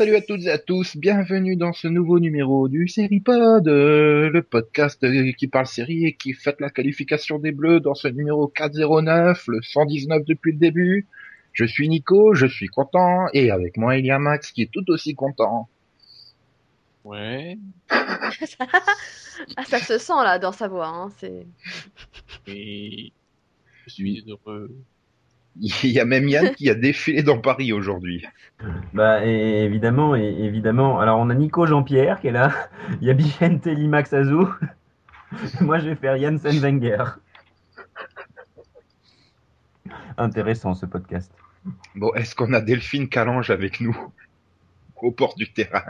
salut à toutes et à tous, bienvenue dans ce nouveau numéro du Seripod, euh, le podcast euh, qui parle série et qui fait la qualification des Bleus dans ce numéro 409, le 119 depuis le début. Je suis Nico, je suis content, et avec moi il y a Max qui est tout aussi content. Ouais. ah, ça se sent là dans sa voix. Hein, c'est... Et je suis heureux. Il y a même Yann qui a défilé dans Paris aujourd'hui. Bah et évidemment, et évidemment. Alors on a Nico Jean-Pierre qui est là. Il y a Bichente Limax Azou. Moi je vais faire Janssen Wenger. Intéressant ce podcast. Bon, est-ce qu'on a Delphine Calange avec nous au port du terrain?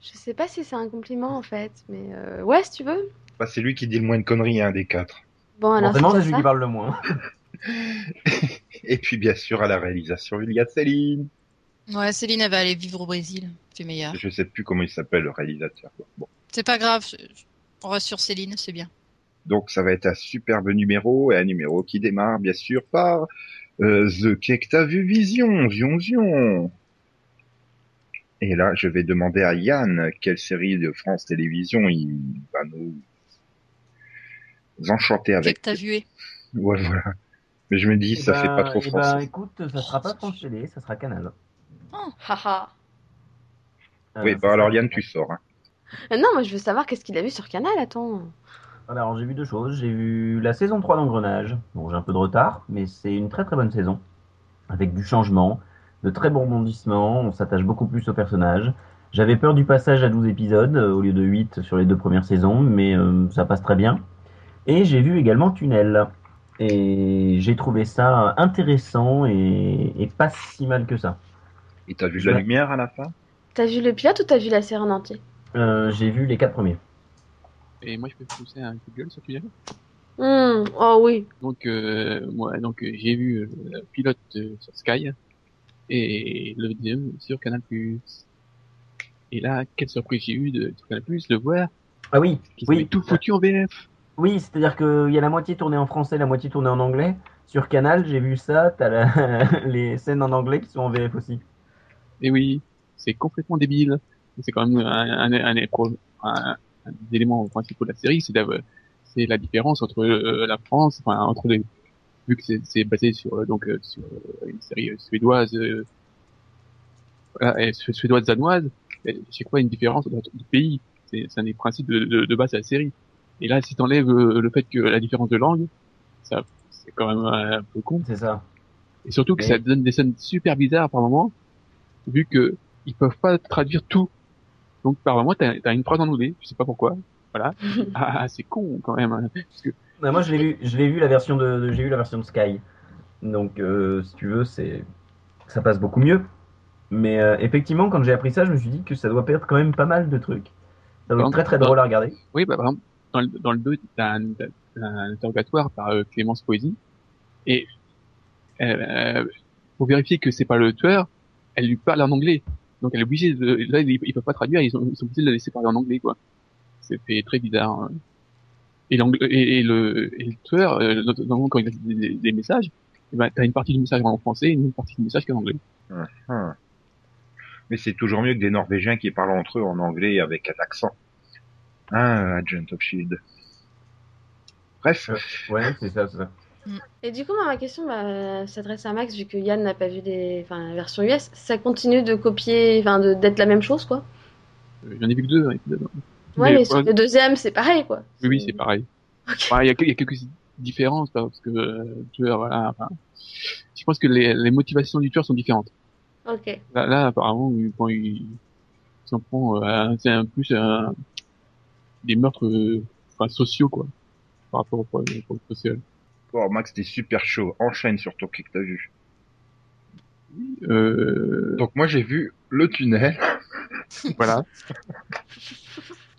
Je sais pas si c'est un compliment en fait, mais euh, ouais, si tu veux. Bah, C'est lui qui dit le moins de conneries, un des quatre. Bon, alors c'est c'est celui qui parle le moins. Et puis bien sûr à la réalisation, il y a Céline. Ouais, Céline, elle va aller vivre au Brésil. C'est meilleur. Je sais plus comment il s'appelle le réalisateur. Bon. C'est pas grave. On reste sur Céline, c'est bien. Donc ça va être un superbe numéro et un numéro qui démarre bien sûr par euh, The Cake T'as vu Vision, Vion Vion. Et là, je vais demander à Yann quelle série de France Télévisions il va nous enchanter Avec... avec. T'as vu Ouais, voilà. Mais je me dis, ça Eh fait ben- pas trop eh français. ben, écoute, ça sera pas France Télé, ça sera Canal. Haha. oui, Euh, bah ça alors Yann, tu sors. Hein. Euh, Non, moi je veux savoir qu'est-ce qu'il a vu sur Canal, attends. Alors j'ai vu deux choses. J'ai vu la saison 3 d'Engrenage. Bon, j'ai un peu de retard, mais c'est une très très bonne saison. Avec du changement, de très bons rebondissements, on s'attache beaucoup plus aux personnages. J'avais peur du passage à 12 épisodes euh, au lieu de 8 sur les deux premières saisons, mais euh, ça passe très bien. Et j'ai vu également Tunnel. Et j'ai trouvé ça intéressant et, et pas si mal que ça. Et t'as vu la Ouais. lumière à la fin? T'as vu le pilote ou t'as vu la série en entier? Euh, j'ai vu les quatre premiers. Et moi, je peux pousser un coup de gueule sur Tunnel. Hmm, Oh oui. Donc, euh, moi, donc euh, j'ai vu le pilote sur Sky et le deuxième sur Canal+. Et là, quelle surprise j'ai eu de sur Canal+, de voir Ah oui, qu'ils oui. tout foutu en VF. Oui, c'est-à-dire qu'il y a la moitié tournée en français, la moitié tournée en anglais. Sur Canal, j'ai vu ça, t'as la... les scènes en anglais qui sont en VF aussi. Et oui, c'est complètement débile. C'est quand même un, des éléments principaux de la série, c'est la différence entre euh, la France, entre vu que c'est- basé sur euh, donc euh, sur une série suédoise, euh, voilà, et su- suédoise danoise, et c'est quoi une différence entre les pays? C'est un des principes de base de la série. Et là, si t'enlèves euh, le fait que la différence de langue, ça c'est quand même un peu con. C'est ça. Et surtout que ça donne des scènes super bizarres par moment, vu que ils peuvent pas traduire tout. Donc par moment, t'as as une phrase en anglais, je sais pas pourquoi. Voilà. Ah, c'est con quand même. hein. Parce que Bah, moi, je l'ai vu, je l'ai vu la version de, de- j'ai vu la version de Sky. Donc, euh, si tu veux, c'est, ça passe beaucoup mieux. Mais euh, effectivement, quand j'ai appris ça, je me suis dit que ça doit perdre quand même pas mal de trucs. Ça doit être très très drôle à regarder. oui, bah par exemple, dans le, dans le 2, t'as interrogatoire par euh, Clémence Poésy, et euh, pour vérifier que c'est pas le tueur, elle lui parle en anglais. Donc elle est obligée de, là ils, ils peuvent pas traduire, ils sont, ils sont obligés de la laisser parler en anglais quoi. C'est très bizarre. hein. Et, et, et le, et le tueur, euh, notamment quand il a des, des- messages, eh ben, t'as une partie du message en français et une partie du message qui est en anglais. Hum. Mais c'est toujours mieux que des Norvégiens qui parlent entre eux en anglais avec un accent. Hein, Agent of Shield. Bref, Ouais, c'est ça, c'est ça. Et du coup, ma question bah, s'adresse à Max, vu que Yann n'a pas vu des... enfin, la version US. Ça continue de copier, enfin, de- d'être la même chose, quoi? Euh, J'en ai vu que deux hein. Ouais, Mais, mais, le deuxième, c'est pareil, quoi. Oui, oui, c'est pareil. Ouais, Il y, a, y quelques différences parce que euh, le tueur, voilà. Enfin, je pense que les, les motivations du tueur sont différentes. Ok. Là, là apparemment, il- quand il il s'en prend, euh, c'est un plus un, des meurtres, euh, enfin sociaux quoi, par rapport au problème au problème social. oh, Max, t'es super chaud. Enchaîne sur ton que t'as vu. Euh, Donc moi j'ai vu le tunnel. voilà.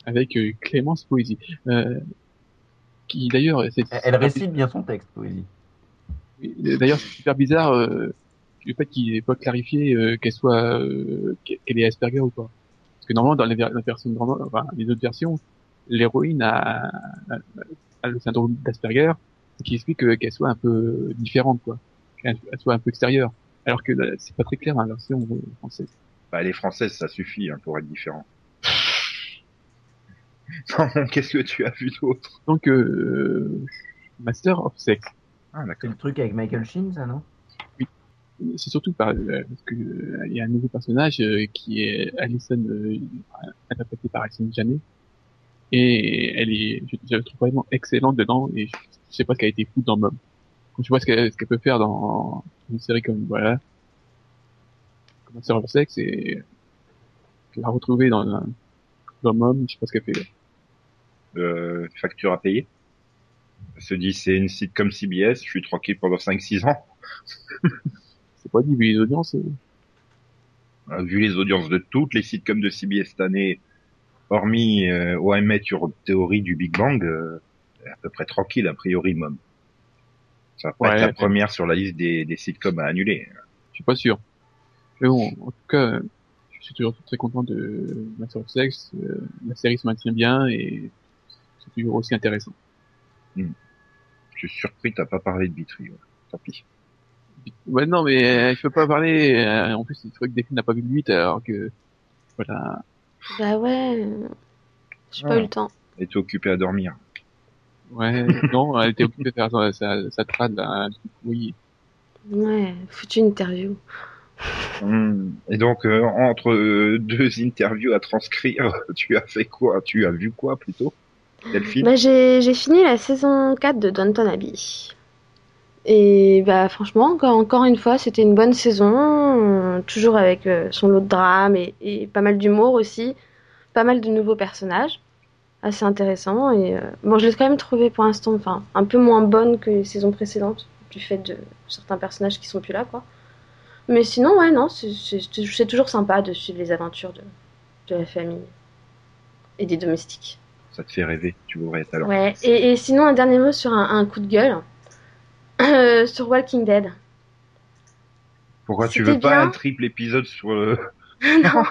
Avec euh, Clémence Poésie, euh, qui d'ailleurs, c'est Elle récite bien son texte, poésie. D'ailleurs, c'est super bizarre. euh, le fait qu'il ait pas clarifié euh, qu'elle soit euh, qu'elle est Asperger ou pas. Parce que normalement dans les, ver- la version enfin, les autres versions, l'héroïne a, a, a le syndrome d'Asperger, ce qui explique que- qu'elle soit un peu différente quoi, qu'elle elle soit un peu extérieure. Alors que là, c'est pas très clair dans la version euh, française. Bah, les françaises, ça suffit hein, pour être différent. Qu'est-ce que tu as vu d'autre? Donc euh, Master of Sex. Ah, C'est d'accord. le truc avec Michael Sheen, ça, non? C'est surtout par, euh, parce que euh, il y a un nouveau personnage euh, qui est Alison, euh, interprétée par Alison Janet, et elle est, je, je la trouve vraiment excellente dedans, et je, je sais pas ce qu'elle a été fout dans Mom. Quand tu vois ce qu'elle ce qu'elle peut faire dans une série comme voilà, comme Server Sex, et la retrouver dans un, dans Mom, je sais pas ce qu'elle fait. Euh, facture à payer. Elle se dit, c'est une site comme CBS, je suis tranquille pendant 5-6 ans. C'est pas dit vu les audiences. Euh, Vu les audiences de toutes les sites comme de CBS cette année, hormis euh, OM Your Theory du Big Bang, euh, à peu près tranquille, a priori, Mom. Ça va pas Ouais. être la première sur la liste des, des sitcoms à annuler. Je suis pas sûr. Mais bon, en tout cas, je suis toujours très content de Master of Sex. Euh, la série se maintient bien et c'est toujours aussi intéressant. Je suis surpris, t'as pas parlé de Bitry. ouais. Tant pis. Ouais, non, mais euh, je peux pas parler. euh, en plus, c'est vrai que Delphine n'a pas vu le 8 alors que voilà. Bah ouais. J'ai pas eu le temps. Elle était occupée à dormir. Ouais, non, elle était occupée de faire sa, sa, sa trad là. Oui. Ouais, foutu une interview. Hmm. Et donc, euh, entre euh, deux interviews à transcrire, tu as fait quoi? Tu as vu quoi plutôt? Delphine Bah, j'ai j'ai fini la saison 4 de Downton Abbey. Et bah franchement, encore, une fois, c'était une bonne saison, toujours avec euh, son lot de drame et, et pas mal d'humour aussi, pas mal de nouveaux personnages, assez intéressant. Et euh, bon, je l'ai quand même trouvé pour l'instant, enfin, un peu moins bonne que les saisons précédentes, du fait de certains personnages qui sont plus là, quoi. Mais sinon, ouais, non, c'est- toujours sympa de suivre les aventures de, de la famille et des domestiques. Ça te fait rêver, tu voudrais être alors. Ouais, et, et sinon, un dernier mot sur un, un coup de gueule. Euh, sur Walking Dead. Pourquoi tu veux pas un triple épisode sur le... non,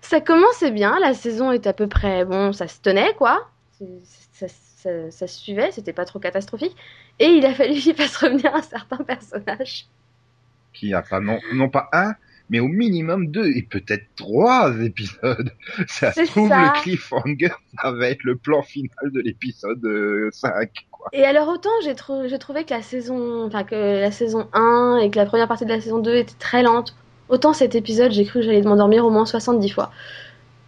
ça commençait bien, la saison est à peu près... Bon, ça se tenait, quoi. Ça- ça se suivait, c'était pas trop catastrophique. Et il a fallu qu'il fasse revenir un certain personnage. qui a pas non, non pas un, mais au minimum deux et peut-être trois épisodes. Ça se trouve ça. le cliffhanger, ça va être le plan final de l'épisode euh, 5. Quoi. Et alors autant j'ai trou- j'ai trouvé que la saison, que la saison 1 et que la première partie de la saison 2 était très lente, autant cet épisode j'ai cru que j'allais m'endormir au moins 70 fois.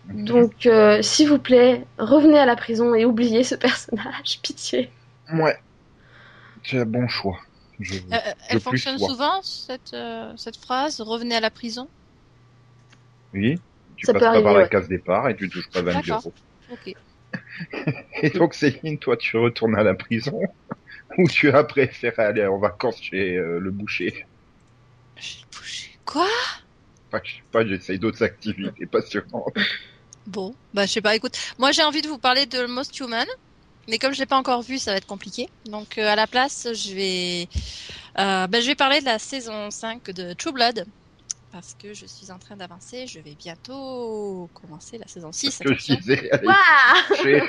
Donc euh, s'il vous plaît, revenez à la prison et oubliez ce personnage, pitié. Ouais, c'est un bon choix. Je- Euh, euh, elle Le plus fonctionne souvent. souvent, cette, euh, cette phrase Revenez à la prison Oui, tu Ça passes pas arriver, par la ouais. case départ et tu touches pas 20 D'accord. euros. Ok. Et donc Céline, toi tu retournes à la prison ou tu as préféré aller en vacances chez euh, le boucher? J'ai bougé. Quoi? Enfin, je sais pas, j'essaye d'autres activités passionnantes. Bon, bah je sais pas, écoute. Moi j'ai envie de vous parler de Most Human, mais comme je l'ai pas encore vu, ça va être compliqué. Donc euh, à la place, je vais euh, bah, je vais parler de la saison 5 de True Blood. Parce que je suis en train d'avancer, je vais bientôt commencer la saison 6. Ce que je attention. disais, allez,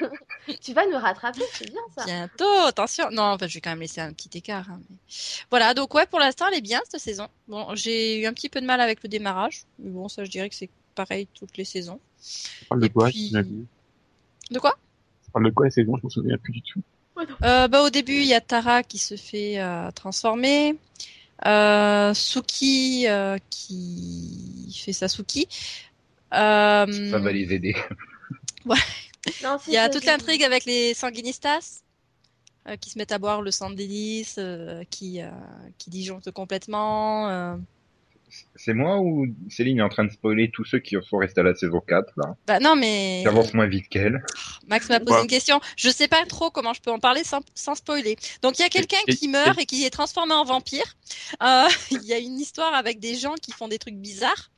Tu vas nous rattraper, c'est bien ça. Bientôt, attention. Non, enfin, je vais quand même laisser un petit écart. hein, mais... Voilà, donc ouais, pour l'instant, elle est bien cette saison. Bon, j'ai eu un petit peu de mal avec le démarrage, mais bon, ça, je dirais que c'est pareil toutes les saisons. Ça parle de quoi puis- De quoi? Parle de quoi C'est bon, je me souviens plus du tout. euh, Bah, au début, il y a Tara qui se fait euh, transformer, euh, Suki euh, qui fait sa Suki. Euh, ça va les aider. Non, si, Il y a toute l'intrigue avec les sanguinistas euh, qui se mettent à boire le sang d'hélice, euh, qui, euh, qui disjonctent complètement. Euh. C'est moi ou Céline est en train de spoiler tous ceux qui sont restés à la saison 4 là? Bah non, mais Qui avancent moins vite qu'elle. Max m'a posé Ouais. une question. Je sais pas trop comment je peux en parler sans, sans spoiler. Donc il y a quelqu'un qui meurt et qui est transformé en vampire. Euh, Il y a une histoire avec des gens qui font des trucs bizarres.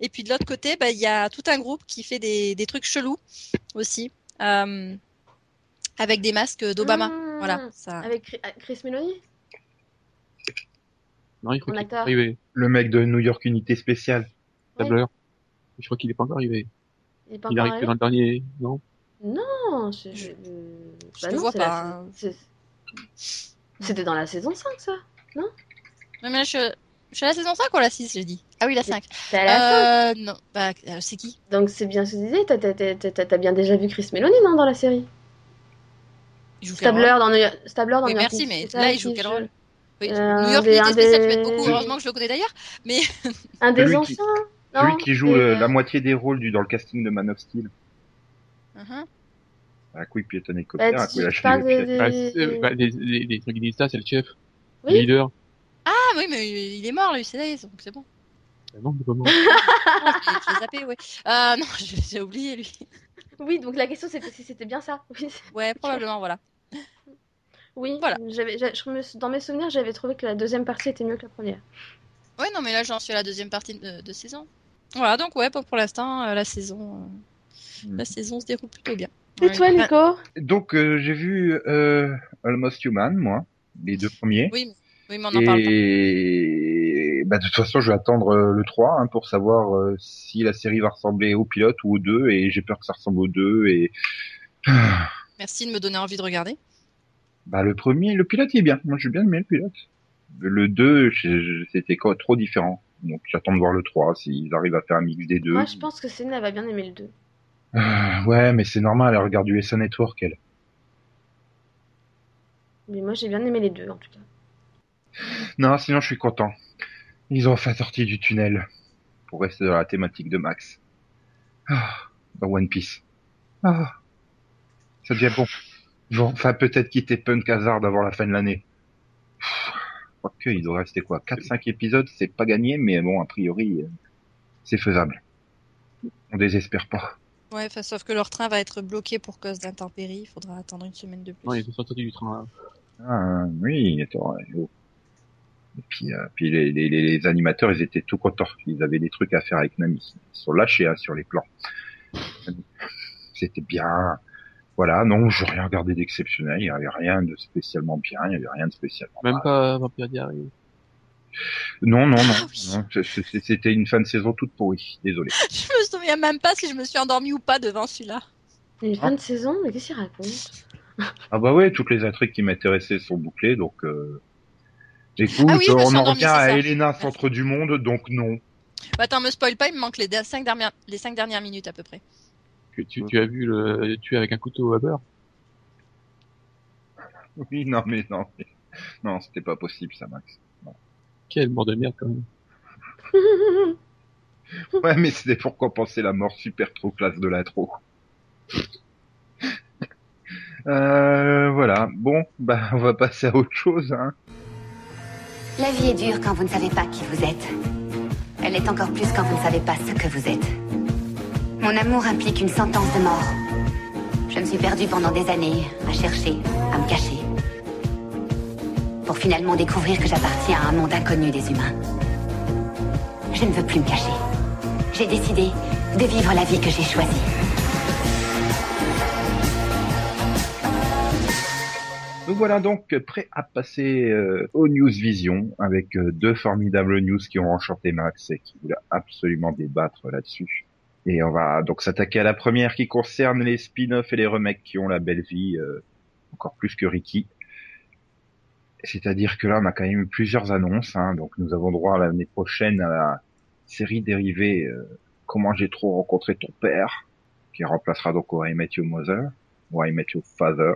Et puis de l'autre côté, bah, il y a tout un groupe qui fait des, des trucs chelous aussi. Euh, avec des masques d'Obama. Mmh. Voilà, ça. Avec Chri- Chris Meloni Non, il faut qu'il acteur. arrivé. Le mec de New York Unité Spéciale. Tableur. Je crois qu'il est pas encore arrivé. Il est pas Il encore arrive que dans le dernier, non? Non, je, je, Je bah te non, vois c'est pas, la- hein. C'était dans la saison 5, ça Non, mais là, je, je suis à la saison 5 ou à la 6, j'ai dit Ah oui, la 5. T'es à la 5. Euh, non, bah, euh, c'est qui? Donc c'est bien ce que je disais, t'as- bien déjà vu Chris Meloni, non, dans la série? Il joue quel Stabler dans New Stabler dans Oui, New York merci, mais là, il joue quel rôle? Oui, Euh, New York un des- Spéciale, des- tu m'aides beaucoup, heureusement que je le connais d'ailleurs. Mais Un des Celui qui- anciens non Celui qui joue euh, euh, la moitié des rôles du, dans le casting de Man of Steel. Mhm. À coup, il piétonne bah, hélicoptère, à tu- coup, il le des- bah, bah, les, les, les trucs qui disent ça, c'est le chef, le Oui. leader. Ah oui, mais il est mort, lui, c'est donc c'est bon. Ah non, c'est pas mort. Non, je l'ai- zappé, ouais. Euh, non, j'ai j'ai oublié, lui. Oui, donc la question c'était si c'était bien ça. Oui, Ouais, probablement, voilà. Oui Voilà. j'avais- dans mes souvenirs, j'avais trouvé que la deuxième partie était mieux que la première. Ouais, non, mais là, j'en suis à la deuxième partie de, de saison. Voilà, donc ouais, pour, pour l'instant, euh, la saison, Hmm. la saison se déroule plutôt bien. Et Ouais. toi, Nico? Donc, euh, j'ai vu euh, Almost Human, moi, les deux premiers. Oui, mais, oui, mais on en parle pas. Et bah, de toute façon, je vais attendre euh, le 3 hein, pour savoir euh, si la série va ressembler au pilote ou aux deux. Et j'ai peur que ça ressemble aux deux. Et Merci de me donner envie de regarder. Bah, le premier, le pilote il est bien. Moi, j'ai bien aimé le pilote. Le 2, je- je- c'était quoi, trop différent. Donc, j'attends de voir le 3, s'ils arrivent à faire un mix des deux. Moi, je pense que elle va bien aimer le 2. Euh, ouais, mais c'est normal, elle regarde USA Network, elle. Mais moi, j'ai bien aimé les deux, en tout cas. Non, sinon, je suis content. Ils ont enfin sorti du tunnel. Pour rester dans la thématique de Max. Ah, dans One Piece. Ah, ça devient bon. Ils vont enfin peut-être quitter Punk Hazard avant la fin de l'année. Quoique, il doit rester quoi 4-5 épisodes, c'est pas gagné, mais bon, a priori, euh, c'est faisable. On désespère pas. Ouais, enfin, sauf que leur train va être bloqué pour cause d'intempéries. Il faudra attendre une semaine de plus. Non, ils sont sortis du train. Ah, oui, attends, ouais, oh. Et puis, euh, puis les, les, les animateurs, ils étaient tout contents. Ils avaient des trucs à faire avec Nami. Ils sont lâchés hein, sur les plans. C'était bien. Voilà, non, je rien regardé d'exceptionnel. Il y avait rien de spécialement bien. Il y avait rien de spécialement Même mal. pas Vampire Diary. Non, non, non. Ah oui. non, C'était une fin de saison toute pourrie. Désolé. Je me souviens même pas si je me suis endormie ou pas devant celui-là. Une Ah. fin de saison Mais qu'est-ce qu'il raconte? Ah bah ouais, toutes les intrigues qui m'intéressaient sont bouclées, donc. Euh... Écoute, Ah oui, on en revient à. Elena, centre du monde, donc non. Bah, attends, me spoil pas, il me manque les 5 dernières, les cinq dernières minutes à peu près. Tu, tu, tu as vu le tuer avec un couteau à beurre Oui, non, mais non, mais... non, c'était pas possible, ça, Max. Quelle mort de merde quand même. Ouais, mais c'était pour compenser la mort super trop classe de l'intro. euh, voilà. Bon, bah, on va passer à autre chose, hein. La vie est dure quand vous ne savez pas qui vous êtes. Elle est encore plus quand vous ne savez pas ce que vous êtes. Mon amour implique une sentence de mort. Je me suis perdue pendant des années à chercher, à me cacher. Pour finalement découvrir que j'appartiens à un monde inconnu des humains. Je ne veux plus me cacher. J'ai décidé de vivre la vie que j'ai choisie. Nous voilà donc prêts à passer euh, aux News Vision avec euh, deux formidables news qui ont enchanté Max et qui voulaient absolument débattre là-dessus. Et on va donc s'attaquer à la première qui concerne les spin-offs et les remakes qui ont la belle vie, euh, encore plus que Ricky. C'est-à-dire que là, on a quand même eu plusieurs annonces. Hein, donc nous avons droit l'année prochaine à la série dérivée euh, Comment j'ai trop rencontré ton père, qui remplacera donc Why I Met Your Mother, Why I Met Your Father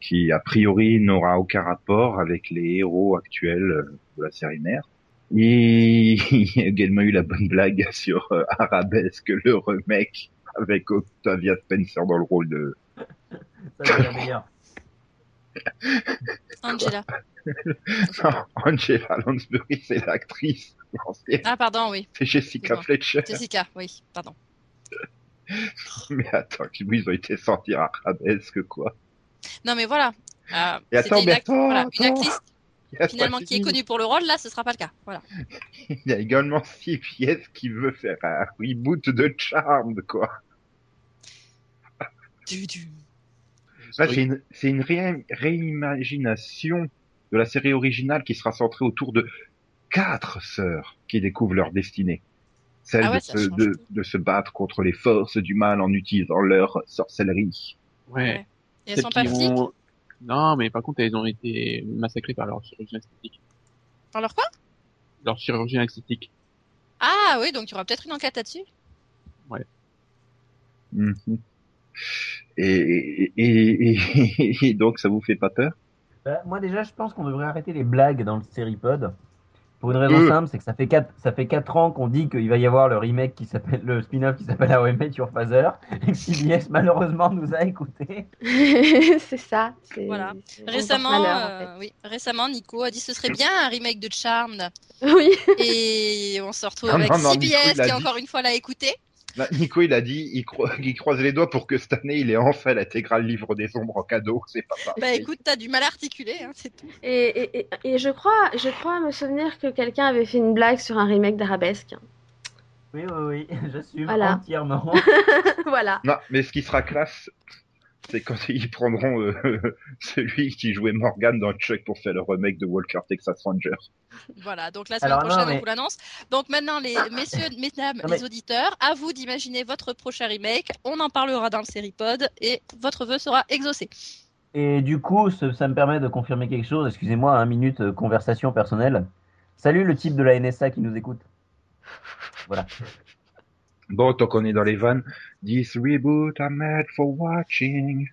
qui a priori n'aura aucun rapport avec les héros actuels euh, de la série mère. Et il y a également eu la bonne blague sur euh, Arabesque, le remake, avec Octavia Spencer dans le rôle de... Ça meilleur. Angela. Non, Angela Lansbury, c'est l'actrice. Ah, pardon, oui. C'est Jessica. Fletcher. Jessica, oui, pardon. Mais attends, ils ont été sortis Arabesque, quoi. Non, mais voilà. Euh, Et attends, une, mais act- attends, voilà, une actrice finalement qui est fini. connue pour le rôle, là, ce sera pas le cas. Voilà. Il y a également Steve Yes qui veut faire un reboot de Charmed, quoi. Du, du. Là, c'est une, c'est une ré- réimagination de la série originale qui sera centrée autour de quatre sœurs qui découvrent leur destinée. Celle Ah ouais, de, se, de, se battre contre les forces du mal en utilisant leur sorcellerie. Ouais. Et elles sont pas ont- Non, mais par contre, elles ont été massacrées par leur chirurgien esthétique. Alors quoi? Leur chirurgien esthétique. Ah oui, donc il y aura peut-être une enquête là-dessus. Mhm. Et, et, et, et- et donc ça vous fait pas peur? Bah, moi déjà, je pense qu'on devrait arrêter les blagues dans le Seripod. Pour une raison Euh. simple, c'est que ça fait 4 ça fait quatre ans qu'on dit qu'il va y avoir le remake qui s'appelle le spin-off qui s'appelle Met Your Father et que CBS malheureusement nous a écoutés. c'est ça. Voilà. Récemment, porte malheur, en euh, oui, récemment, Nico a dit ce serait bien un remake de Charmed. Oui. Et on se retrouve Non, avec non, CBS qui dit. encore une fois l'a écouté. Là, Nico, il a dit, il, cro- il croise les doigts pour que cette année, il ait enfin l'intégrale livre des ombres en cadeau. C'est pas pareil. Bah écoute, t'as du mal à articuler, hein, c'est tout. Et, et, et, et je crois, je crois me souvenir que quelqu'un avait fait une blague sur un remake d'Arabesque. Oui, oui, oui, j'assume Voilà. entièrement. voilà. Non, mais ce qui sera classe, c'est quand ils prendront euh, celui qui jouait Morgan dans Chuck pour faire le remake de Walker Texas Ranger. Voilà, donc la semaine Alors, non, prochaine, mais- on vous l'annonce. Donc maintenant, les messieurs, mesdames, Non, mais- les auditeurs, à vous d'imaginer votre prochain remake. On en parlera dans le Seripod et votre vœu sera exaucé. Et du coup, ce- ça me permet de confirmer quelque chose. Excusez-moi, un minute euh, conversation personnelle. Salut le type de la NSA qui nous écoute. Voilà. Bon, tant qu'on est dans les vannes, this reboot I'm made for watching.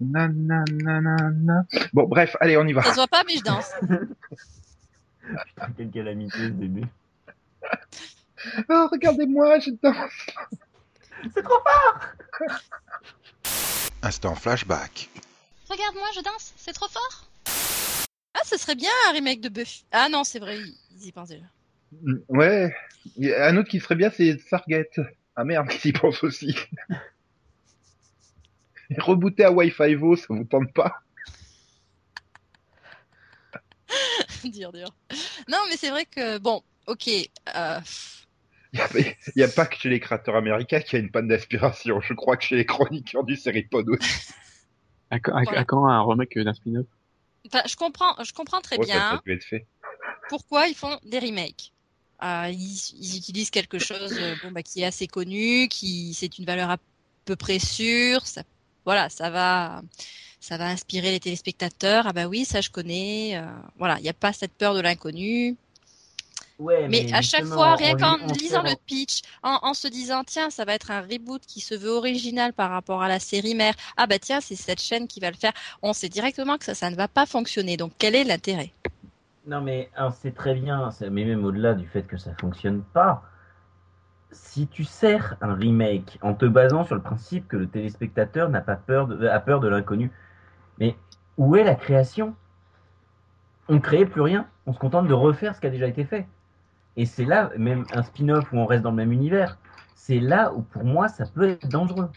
Na, na, na, na, na. Bon, bref, allez, on y va. Ça se voit pas, mais je danse. Putain, quelle calamité ce début. Oh, regardez-moi, je danse. Instant flashback. Regarde-moi, je danse, c'est trop fort. Ah, ce serait bien un remake de Buffy. Ah non, c'est vrai, ils y pensent déjà. Mm, Ouais. Il y a Un autre qui serait bien, c'est Sargate. Ah merde, qui s'y pense aussi? Et rebooter à Wi-Fi Vo, ça vous tente pas? Dire, dire. Non, mais c'est vrai que, bon, ok. Euh, Il n'y a, pas que chez les créateurs américains qu'il y a une panne d'aspiration. Je crois que chez les chroniqueurs du Seripod aussi. À, quand- à- Voilà. à quand un remake d'un spin-off? Enfin, je comprends, je comprends très Ouais, bien ça fait. pourquoi ils font des remakes. Euh, ils, ils utilisent quelque chose euh, bon, bah, qui est assez connu, qui c'est une valeur à peu près sûre. Ça, voilà, ça va, ça va inspirer les téléspectateurs. Ah bah oui, ça je connais. euh, voilà, il n'y a pas cette peur de l'inconnu. Ouais, Mais à chaque fois, rien qu'en lisant le pitch, en, en se disant tiens, ça va être un reboot qui se veut original par rapport à la série mère. Ah bah tiens, c'est cette chaîne qui va le faire. On sait directement que ça, ça ne va pas fonctionner. Donc quel est l'intérêt? Non, mais c'est très bien, mais même au-delà du fait que ça fonctionne pas, si tu sers un remake en te basant sur le principe que le téléspectateur n'a pas peur de, a peur de l'inconnu, mais où est la création? On ne crée plus rien, on se contente de refaire ce qui a déjà été fait. Et c'est là, même un spin-off où on reste dans le même univers, c'est là où pour moi ça peut être dangereux.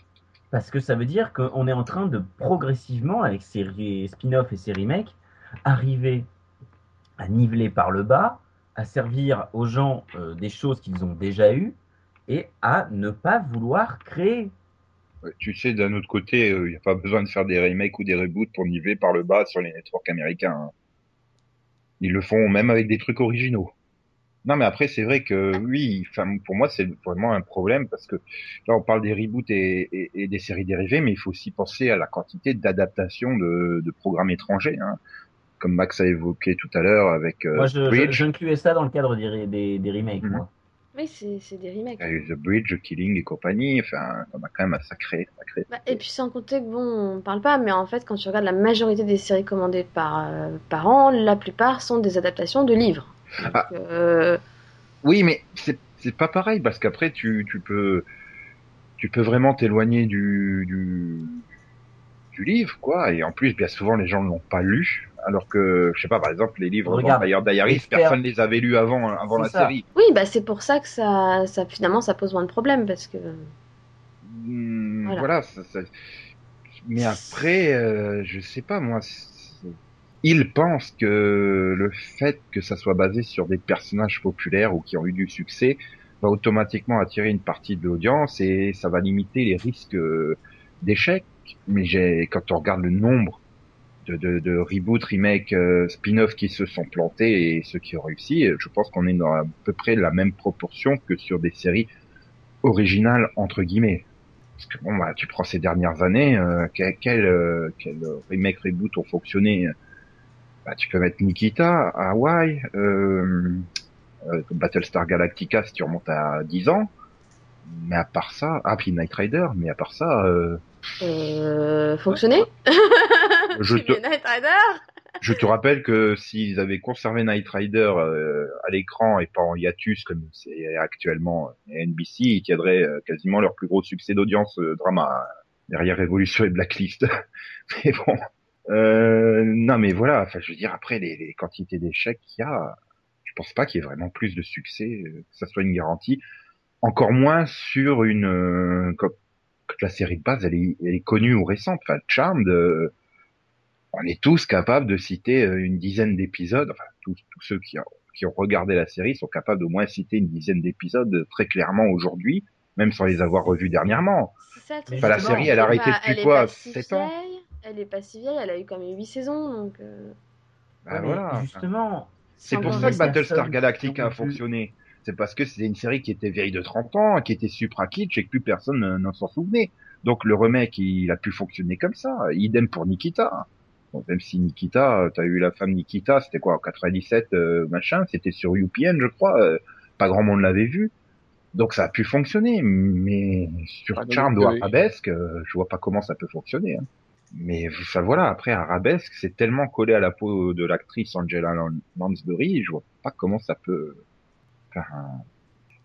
Parce que ça veut dire qu'on est en train de progressivement, avec ces spin-offs et ces remakes, arriver à niveler par le bas, à servir aux gens euh, des choses qu'ils ont déjà eues et à ne pas vouloir créer. Ouais, Tu sais, d'un autre côté, il n'y a pas besoin de faire des remakes ou des reboots pour niveler par le bas sur les networks américains. hein. Ils le font même avec des trucs originaux. Non, mais après, c'est vrai que oui, pour moi, c'est vraiment un problème parce que là, on parle des reboots et, des séries dérivées, mais il faut aussi penser à la quantité d'adaptations de, de programmes étrangers, hein. Comme Max a évoqué tout à l'heure avec euh, Moi, je, Bridge, j'incluais ça dans le cadre des, des, des remakes. Mhm. moi. Oui, c'est des remakes. il y a eu The Bridge, Killing et compagnie. Enfin, on a quand même un sacré, sacré. Bah, et puis sans compter que bon, on parle pas, mais en fait, quand tu regardes la majorité des séries commandées par, euh, par an, la plupart sont des adaptations de livres. Donc, Ah. euh, Oui, mais c'est c'est pas pareil parce qu'après tu tu peux tu peux vraiment t'éloigner du, du du livre quoi et en plus bien souvent les gens ne l'ont pas lu alors que je sais pas par exemple les livres Regarde, Vampire Diaries personne les avait lus avant avant C'est la ça. série. oui, bah c'est pour ça que ça, ça finalement ça pose moins de problèmes parce que Hmm, Voilà. voilà. ça- ça- Mais après euh, je sais pas moi ils pensent que le fait que ça soit basé sur des personnages populaires ou qui ont eu du succès va automatiquement attirer une partie de l'audience et ça va limiter les risques euh, d'échec. Mais j'ai, quand on regarde le nombre de, de, de reboot, remake, euh, spin-off qui se sont plantés et ceux qui ont réussi, je pense qu'on est dans à peu près la même proportion que sur des séries originales entre guillemets. Parce que bon, bah, tu prends ces dernières années, euh, quel, quel, euh, quel remake, reboot ont fonctionné bah, Tu peux mettre Nikita, Hawaii, euh, euh, Battlestar Galactica si tu remontes à 10 ans. Mais à part ça, ah puis Knight Rider, mais à part ça, euh, Euh, fonctionner je te, Night Rider Je te rappelle que s'ils avaient conservé Knight Rider euh, à l'écran et pas en hiatus comme c'est actuellement à NBC, ils tiendraient euh, quasiment leur plus gros succès d'audience euh, drama hein, derrière Révolution et Blacklist. mais bon, euh, non mais voilà, enfin je veux dire après les, les quantités d'échecs qu'il y a, je pense pas qu'il y ait vraiment plus de succès, euh, que ça soit une garantie. Encore moins sur une euh, que, que la série de base elle est, elle est connue ou récente. Enfin, Charmed. euh, on est tous capables de citer euh, une dizaine d'épisodes, enfin tous, tous ceux qui ont, qui ont regardé la série sont capables d'au moins citer une dizaine d'épisodes euh, très clairement aujourd'hui, même sans les avoir revus dernièrement. C'est ça. Enfin, la série, elle a c'est arrêté pas- depuis quoi, si 7 ans Elle est pas si vieille, elle a eu quand même 8 saisons, donc... euh, Bah, voilà. Justement, C'est pour ça que Battlestar Galactica a fonctionné. C'est parce que c'était une série qui était vieille de 30 ans, qui était supra kitsch et que plus personne n'en s'en souvenait. Donc le remake, il a pu fonctionner comme ça. Idem pour Nikita. Donc, même si Nikita, euh, t'as eu la femme Nikita, c'était quoi, en 97, euh, machin, c'était sur UPN, je crois, euh, pas grand monde l'avait vu. Donc ça a pu fonctionner, mais sur Ah, Charmed ou Arabesque, euh, je vois pas comment ça peut fonctionner. hein. Mais ça voilà, après Arabesque, c'est tellement collé à la peau de l'actrice Angela Lan- Lansbury, je vois pas comment ça peut.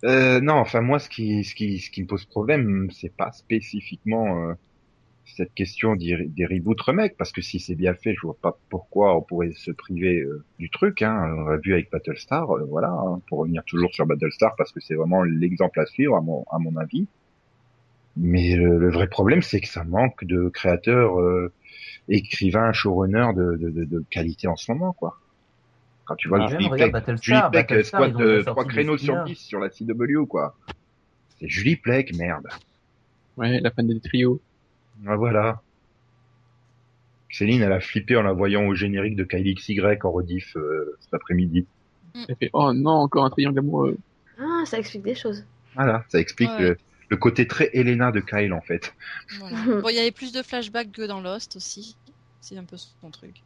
Euh, non, enfin moi, ce qui, me pose problème, c'est pas spécifiquement euh, cette question des, des reboots remakes, parce que si c'est bien fait, je vois pas pourquoi on pourrait se priver euh, du truc. Hein. On l'a vu avec Battlestar, euh, voilà, hein, pour revenir toujours sur Battlestar, parce que c'est vraiment l'exemple à suivre à mon, avis. Mais le, vrai problème, c'est que ça manque de créateurs, écrivains, showrunners de, de, de, de qualité en ce moment, quoi. Quand tu vois Ah, que Julie Plec, Julie Plec squatte ils ont déjà euh, sorti trois des créneaux sur spin-offs. 10 sur la CW, quoi. C'est Julie Plec, merde. Ouais, la fan des trios. Ah, voilà. Céline, elle a flippé en la voyant au générique de Kylie XY en rediff euh, cet après-midi. Elle fait, oh non, encore un triangle amoureux. Ah, ça explique des choses. Voilà, ça explique Ouais. le, le côté très Elena de Kyle, en fait. Voilà. Bon, il y avait plus de flashbacks que dans Lost aussi. C'est un peu son truc.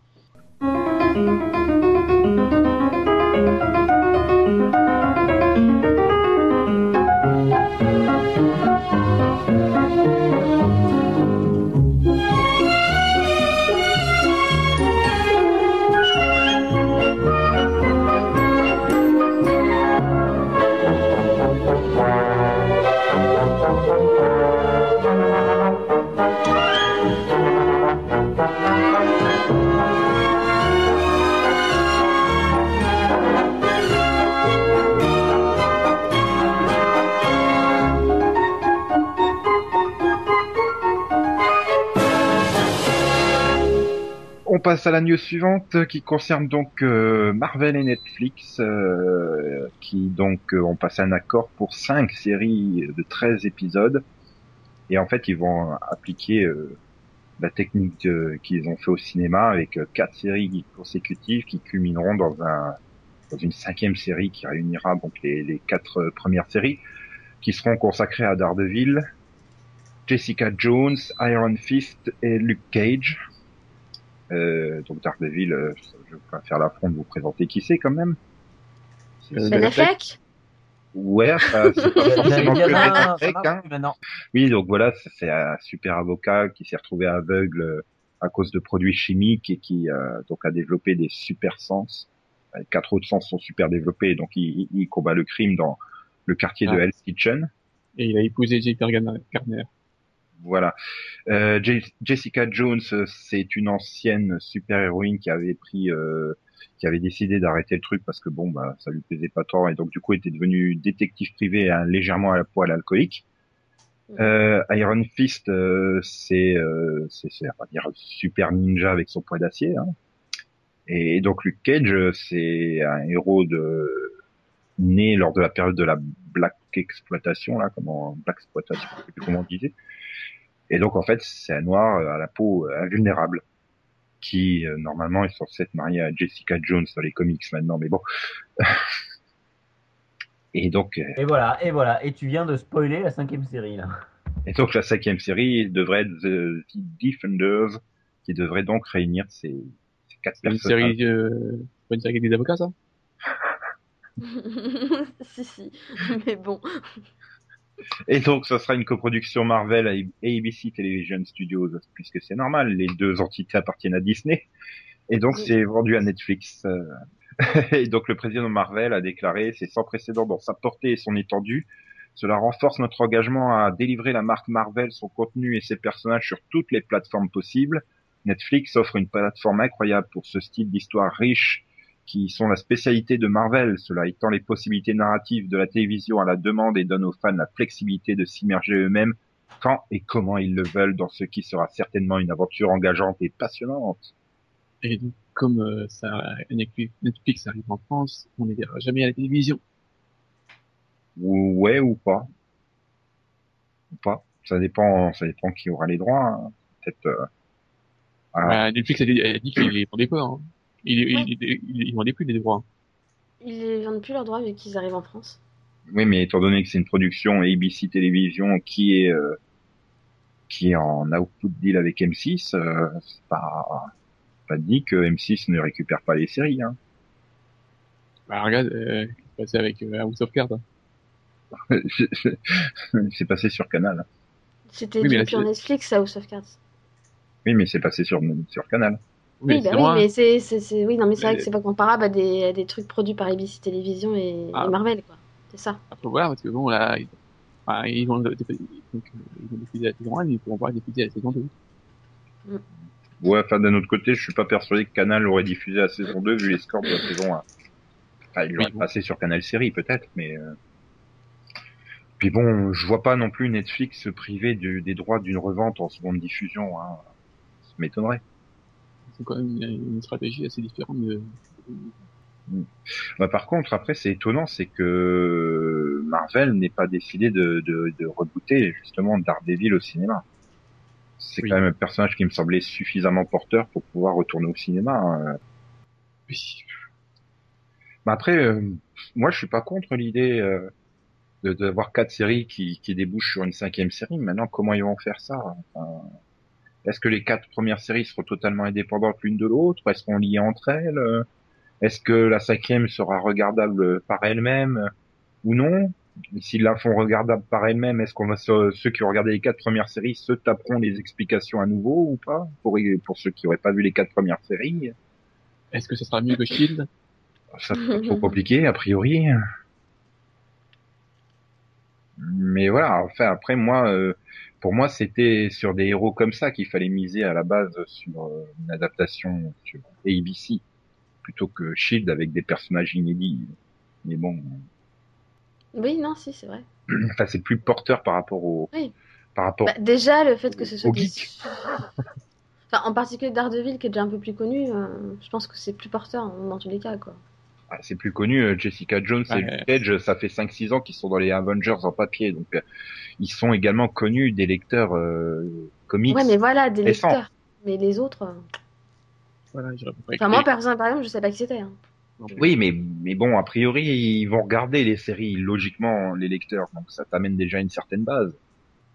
Passe à la news suivante euh, qui concerne donc euh, Marvel et Netflix euh, qui donc euh, ont passé un accord pour cinq séries de 13 épisodes et en fait ils vont appliquer euh, la technique qu'ils ont fait au cinéma avec euh, quatre séries consécutives qui culmineront dans un dans une cinquième série qui réunira donc les, les quatre euh, premières séries qui seront consacrées à Daredevil, Jessica Jones, Iron Fist et Luke Cage. Euh, donc Daredevil, euh, je vais pas faire l'affront de vous présenter qui c'est quand même. C'est- Euh, Ben Affleck Ouais, enfin, c'est pas forcément que Ben Affleck, hein. maintenant. Oui, donc voilà, c'est- un super avocat qui s'est retrouvé aveugle euh, à cause de produits chimiques et qui euh, donc a développé des super sens. Euh, Quatre autres sens sont super développés, donc il, il combat le crime dans le quartier de Ah. Hell's Kitchen. Et il a épousé Jennifer Garner. Voilà. Euh, Je- Jessica Jones, euh, c'est une ancienne super-héroïne qui avait pris, euh, qui avait décidé d'arrêter le truc parce que bon, bah, ça lui plaisait pas tant et donc du coup était devenue détective privé hein, légèrement à la poêle alcoolique. Euh, Iron Fist, euh, c'est, euh, c'est, c'est, on va dire, super ninja avec son poing d'acier. Hein. Et donc Luke Cage, c'est un héros de né lors de la période de la Black Exploitation, là, comment Black Exploitation, comment on disait. Et donc en fait, c'est un noir euh, à la peau euh, invulnérable. qui euh, normalement est censé être marié à Jessica Jones dans les comics maintenant, mais bon. et donc, euh, Et voilà, et voilà. Et tu viens de spoiler la cinquième série, là. et donc la cinquième série devrait être The, The Defenders, qui devrait donc réunir ces, ces quatre C'est une personnages. série, euh, pas une série avec des avocats, ça? Si, si. Mais bon. Et donc, ça sera une coproduction Marvel et ABC Television Studios, puisque c'est normal, les deux entités appartiennent à Disney. Et donc, Oui. c'est vendu à Netflix. euh. Et donc, le président de Marvel a déclaré, c'est sans précédent dans sa portée et son étendue. Cela renforce notre engagement à délivrer la marque Marvel, son contenu et ses personnages sur toutes les plateformes possibles. Netflix offre une plateforme incroyable pour ce style d'histoire riche qui sont la spécialité de Marvel, cela étend les possibilités narratives de la télévision à la demande et donne aux fans la flexibilité de s'immerger eux-mêmes quand et comment ils le veulent dans ce qui sera certainement une aventure engageante et passionnante. Et donc, comme euh, ça, Netflix, arrive en France, on ne verra jamais à la télévision. Ou ouais ou pas. Ou pas. Ça dépend, ça dépend qui aura les droits. hein. Peut-être. euh, voilà. Bah, Netflix a dit, a dit qu'il les vendait pas. Hein. Ils, Ouais. ils, ils, ils, ils vendaient plus les droits. Ils ne vendent plus leurs droits vu qu'ils arrivent en France. Oui, mais étant donné que c'est une production ABC Télévision qui est euh, qui est en output deal avec M6, euh, c'est pas pas dit que M6 ne récupère pas les séries. Hein. Bah, regarde, euh, passé avec euh, House of Cards. hein. c'est passé sur Canal. C'était Oui, c'est- Netflix, House of Cards. Oui, mais c'est passé sur sur Canal. Oui, c'est bah oui, mais c'est, c'est, c'est- oui, non, mais c'est vrai que c'est pas comparable à des, à des trucs produits par ABC Télévision et, Ah. et Marvel, quoi. C'est ça. Après, voilà, parce que bon, là, ils, enfin, ils vont, donc, euh, ils vont diffuser la saison 1, mais ils pourront pas diffuser la saison 2. Ouais, enfin d'un autre côté, je suis pas persuadé que Canal aurait diffusé la saison 2 vu les scores de la saison 1. Enfin, il l'aurait Oui, bon. passé sur Canal Série peut-être, mais euh... puis bon, je vois pas non plus Netflix se priver du- des droits d'une revente en seconde diffusion. Hein. Ça m'étonnerait. Quand même une, stratégie assez différente de, Bah, par contre, après, c'est étonnant, c'est que Marvel n'est pas décidé de, de, de rebooter justement Daredevil au cinéma. C'est Oui. quand même un personnage qui me semblait suffisamment porteur pour pouvoir retourner au cinéma. hein. oui. Mais après, euh, moi, je suis pas contre l'idée euh, de d'avoir quatre séries qui, qui débouchent sur une cinquième série. Maintenant, comment ils vont faire ça Enfin, Est-ce que les quatre premières séries seront totalement indépendantes l'une de l'autre? Est-ce qu'on liées entre elles? Est-ce que la cinquième sera regardable par elle-même ou non? Et S'ils la font regardable par elle-même, est-ce qu'on va se- ceux qui ont regardé les quatre premières séries se taperont les explications à nouveau ou pas pour pour ceux qui auraient pas vu les quatre premières séries? Est-ce que ça sera mieux que Shield? Ça c'est trop compliqué a priori. Mais voilà, enfin après moi, euh, pour moi c'était sur des héros comme ça qu'il fallait miser à la base sur euh, une adaptation sur ABC plutôt que Shield avec des personnages inédits. Mais bon, Oui, non, si, c'est vrai. enfin c'est plus porteur par rapport au, Oui. par rapport. Bah, déjà, le fait que ce soit des... Enfin, en particulier Daredevil, qui est déjà un peu plus connu, euh, je pense que c'est plus porteur dans tous les cas, quoi. Ah, c'est plus connu, euh, Jessica Jones et Ouais. Luke Cage, ça fait 5-6 ans qu'ils sont dans les Avengers en papier, donc euh, ils sont également connus des lecteurs euh, comics. Ouais, mais voilà, des récents. lecteurs. Mais les autres... euh, Voilà, j'aurais pas Enfin, moi, personne, par exemple, je sais pas qui c'était. hein. Oui, mais, mais bon, a priori, ils vont regarder les séries, logiquement, les lecteurs. Donc ça t'amène déjà une certaine base.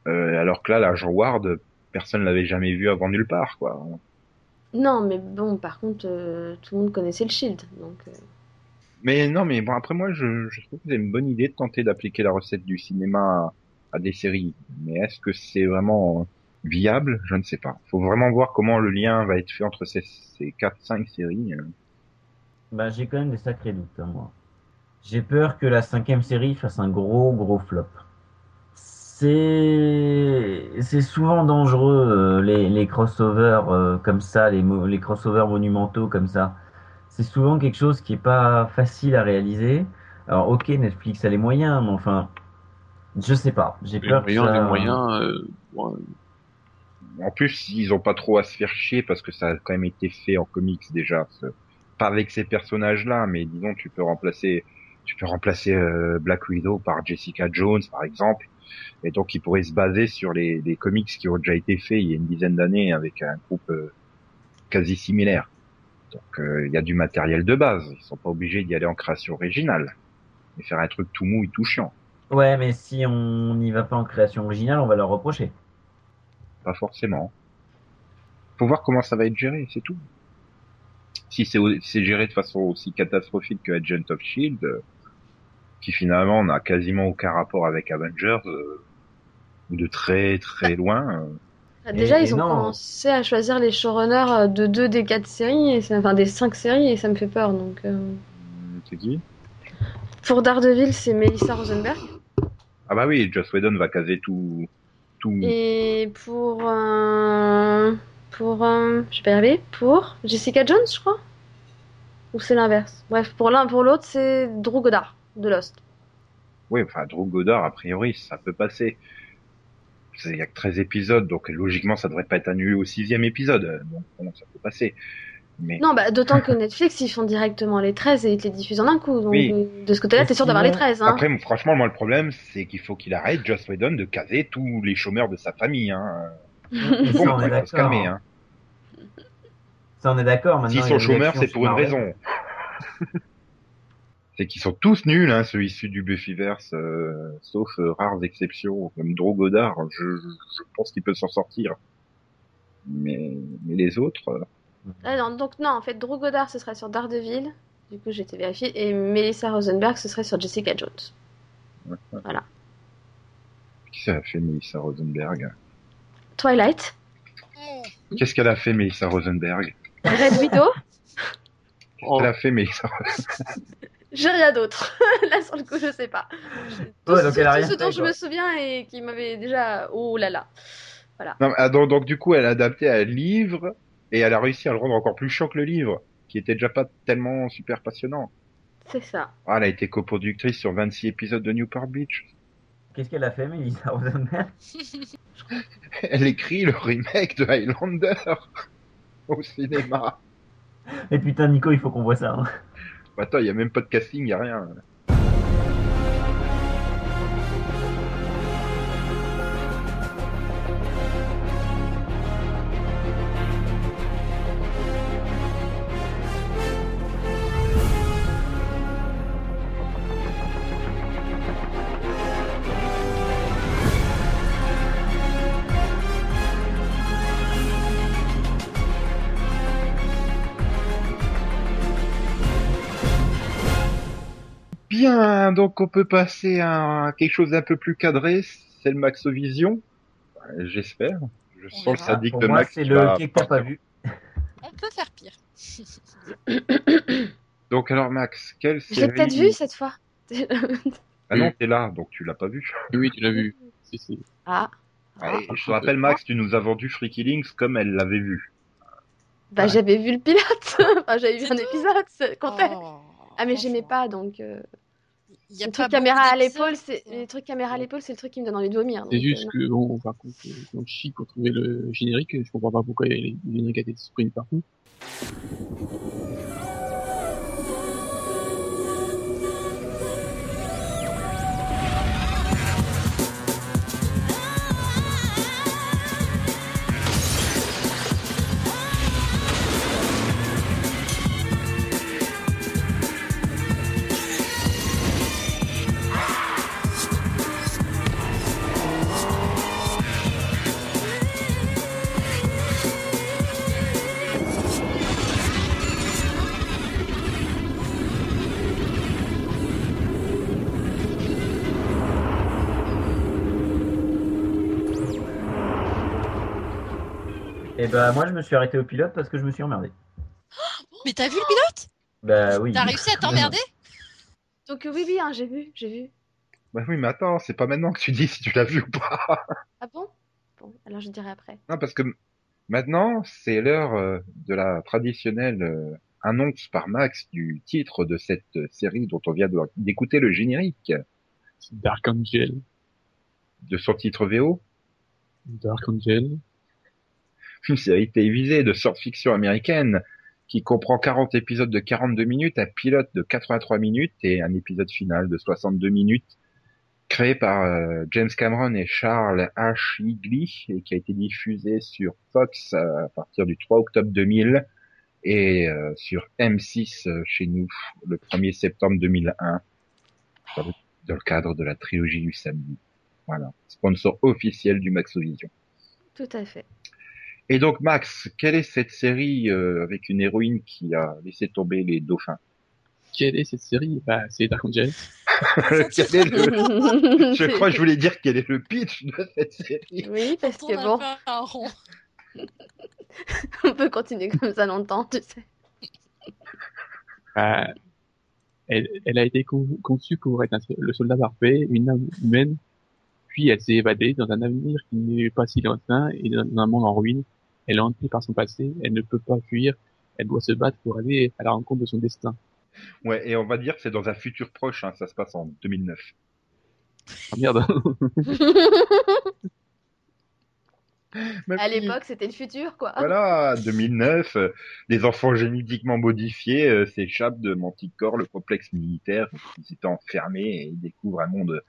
Euh, alors que là, l'agent Ward, personne l'avait jamais vu avant nulle part, quoi. Non, mais bon, par contre, euh, tout le monde connaissait le Shield, donc... euh, Mais non, mais bon, après moi, je, trouve que c'est une bonne idée de tenter d'appliquer la recette du cinéma à, des séries. Mais est-ce que c'est vraiment viable? Je ne sais pas. Faut vraiment voir comment le lien va être fait entre ces, ces 4-5 séries. euh. Bah, j'ai quand même des sacrés doutes, hein, moi. J'ai peur que la cinquième série fasse un gros, gros flop. C'est, souvent dangereux, euh, les, les crossovers euh, comme ça, les, les crossovers monumentaux comme ça. C'est souvent quelque chose qui est pas facile à réaliser. Alors, ok, Netflix a les moyens, mais enfin, je sais pas. J'ai Les peur que moyens, ça... les moyens, euh, bon, En plus, ils ont pas trop à se faire chier parce que ça a quand même été fait en comics déjà. Pas avec ces personnages-là, mais disons, tu peux remplacer, tu peux remplacer euh, Black Widow par Jessica Jones, par exemple. Et donc, ils pourraient se baser sur les, les comics qui ont déjà été faits il y a une dizaine d'années avec un groupe, euh, quasi similaires. Donc euh, il y a du matériel de base. Ils sont pas obligés d'y aller en création originale. Et faire un truc tout mou et tout chiant. Ouais, mais si on n'y va pas en création originale, on va leur reprocher. Pas forcément. Faut voir comment ça va être géré, c'est tout. Si c'est géré de façon aussi catastrophique que Agent of Shield, euh, qui finalement n'a quasiment aucun rapport avec Avengers, euh, ou de très très loin. Euh, Ah, Déjà, Et- ils et ont non. commencé à choisir les showrunners euh, de deux des quatre séries, et ça- enfin des cinq séries, et ça me fait peur. Donc, euh. c'est qui? Pour Daredevil, c'est Melissa Rosenberg. Ah bah oui, Joss Whedon va caser tout, tout. Et pour. euh, Pour. euh, Je vais arriver. Pour Jessica Jones, je crois? Ou c'est l'inverse? Bref, pour l'un pour l'autre, c'est Drew Goddard de Lost. Oui, enfin Drew Goddard, a priori, ça peut passer. Il y a que 13 épisodes, donc logiquement, ça devrait pas être annulé au sixième épisode. Donc bon, ça peut passer. Mais Non, bah, d'autant que Netflix, ils font directement les 13 et ils te les diffusent en un coup. Donc, Oui. de ce côté-là, t'es sûr d'avoir les sinon, 13. Hein. après, franchement, moi, le problème, c'est qu'il faut qu'il arrête, Joss Whedon, de caser tous les chômeurs de sa famille. Hein. Et Bon, ça, on faut se d'accord. calmer. Hein. Ça, on est d'accord. Maintenant, S'ils sont chômeurs, c'est pour une raison. c'est qu'ils sont tous nuls, hein, ceux issus du Buffyverse, euh, sauf euh, rares exceptions, comme Drew Goddard. Je, je pense qu'il peut s'en sortir. Mais, mais les autres, euh, Ah non, donc non, en fait, Drew Goddard, ce serait sur Daredevil. Du coup, j'ai été vérifié. Et Melissa Rosenberg, ce serait sur Jessica Jones. qui ça a fait Melissa Rosenberg? Twilight. Qu'est-ce qu'elle a fait Melissa Rosenberg? Red Widow. Qu'est-ce Oh. qu'elle a fait Melissa Rosenberg? J'ai rien d'autre. Là, sur le coup, je sais pas. Tout, Ouais, donc tout- elle a tout rien ce fait, dont je quoi. me souviens et qui m'avait déjà. Oh là là. non, mais, ah, donc, donc, du coup, elle a adapté un livre et elle a réussi à le rendre encore plus chiant que le livre, qui était déjà pas tellement super passionnant. C'est ça. Ah, elle a été coproductrice sur 26 épisodes de Newport Beach. Qu'est-ce qu'elle a fait, Melissa Rosenberg? Elle écrit le remake de Highlander au cinéma. Et putain, Nico, il faut qu'on voit ça. hein. Bah, Attends, il y a même pas de casting, il y a rien. Bien, donc on peut passer à quelque chose d'un peu plus cadré, c'est le Maxovision. Euh, J'espère. Je sens le Pour de moi, Max. c'est le va- pas vu. On peut faire pire. Donc alors Max, quelle J'ai série peut-être vu cette fois. Ah non, t'es là, donc tu l'as pas vu. Oui, tu l'as vu. Si, si. ah. Je te rappelle Max, tu nous as vendu Freaky Links comme elle l'avait vu. Bah, Ouais. j'avais vu le pilote. enfin, j'avais vu un épisode. ça comptait. Oh, ah, mais j'aimais pas donc. euh, Il y a le pas truc caméra à l'épaule, c'est les trucs caméra à l'épaule, c'est le truc qui me donne envie de vomir. C'est juste euh, que, bon, par contre, quand je chie pour trouver le générique, je comprends pas pourquoi les les génériques étaient disponibles partout. Bah, moi, je me suis arrêté au pilote parce que je me suis emmerdé. Mais t'as vu le pilote? Bah oui. T'as réussi à t'emmerder? Donc oui, oui, hein, j'ai vu, j'ai vu. Bah oui, mais attends, c'est pas maintenant que tu dis si tu l'as vu ou pas. Ah bon? Bon, alors je dirai après. Non, parce que maintenant, c'est l'heure euh, de la traditionnelle euh, annonce par Max du titre de cette euh, série dont on vient de- d'écouter le générique, Dark Angel. de son titre VO, Dark Angel. Une série télévisée de science-fiction américaine qui comprend 40 épisodes de 42 minutes, un pilote de 83 minutes et un épisode final de 62 minutes créé par euh, James Cameron et Charles H. Higley et qui a été diffusé sur Fox euh, à partir du 3 octobre 2000 et euh, sur M6 euh, chez nous le 1er septembre 2001 dans le, dans le cadre de la trilogie du samedi. Voilà, sponsor officiel du Maxovision. Tout à fait. Et donc Max, quelle est cette série euh, avec une héroïne qui a laissé tomber les dauphins? Quelle est cette série? Bah, c'est Dark Angel. Quel est le... Je crois que je voulais dire quel est le pitch de cette série. Oui, parce On que bon, un rond. on peut continuer comme ça longtemps, tu sais. Bah, elle, elle a été con- conçue pour être un- le soldat parfait, une âme humaine, puis elle s'est évadée dans un avenir qui n'est pas si lointain et dans un monde en ruine. Elle est hantée par son passé, elle ne peut pas fuir, elle doit se battre pour aller à la rencontre de son destin. Ouais, et on va dire que c'est dans un futur proche, hein, ça se passe en 2009. Ah merde À l'époque, c'était le futur, quoi. Voilà, 2009, euh, des enfants génétiquement modifiés euh, s'échappent de Manticore, le complexe militaire. Ils étaient enfermés et ils découvrent un monde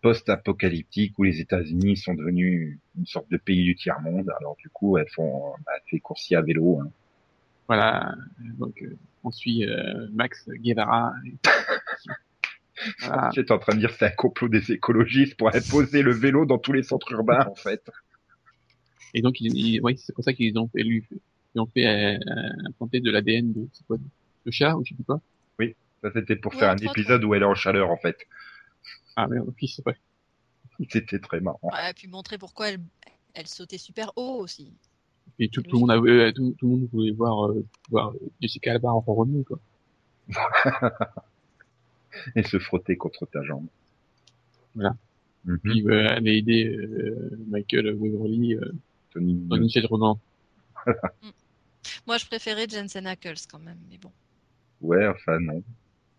post-apocalyptique où les États-Unis sont devenus une sorte de pays du tiers-monde. Alors du coup, elles font bah, elles fait coursier à vélo. Hein. Voilà, donc euh, on suit euh, Max Guevara. Voilà. J'étais en train de dire que c'est un complot des écologistes pour imposer le vélo dans tous les centres urbains, en fait. Et donc, ouais, c'est pour ça qu'ils ont fait, lui, ils ont fait euh, euh, implanter de l'ADN de, quoi, de chat ou je sais plus quoi? Ça, c'était pour Ouais, faire un épisode où elle est en chaleur, en fait. Ah merde, oui, c'est vrai. C'était très marrant. Ouais, et puis montrer pourquoi elle, elle sautait super haut aussi. Et tout, tout le monde avait, tout, tout le monde voulait voir, euh, voir Jessica Alba en revenue, quoi. Et se frotter contre ta jambe. Voilà. Mhm. Puis euh, aller aider euh, Michael Weatherly euh, Tony dans une chaise roulante. Moi, je préférais Jensen Ackles quand même, mais bon. Ouais, enfin, non.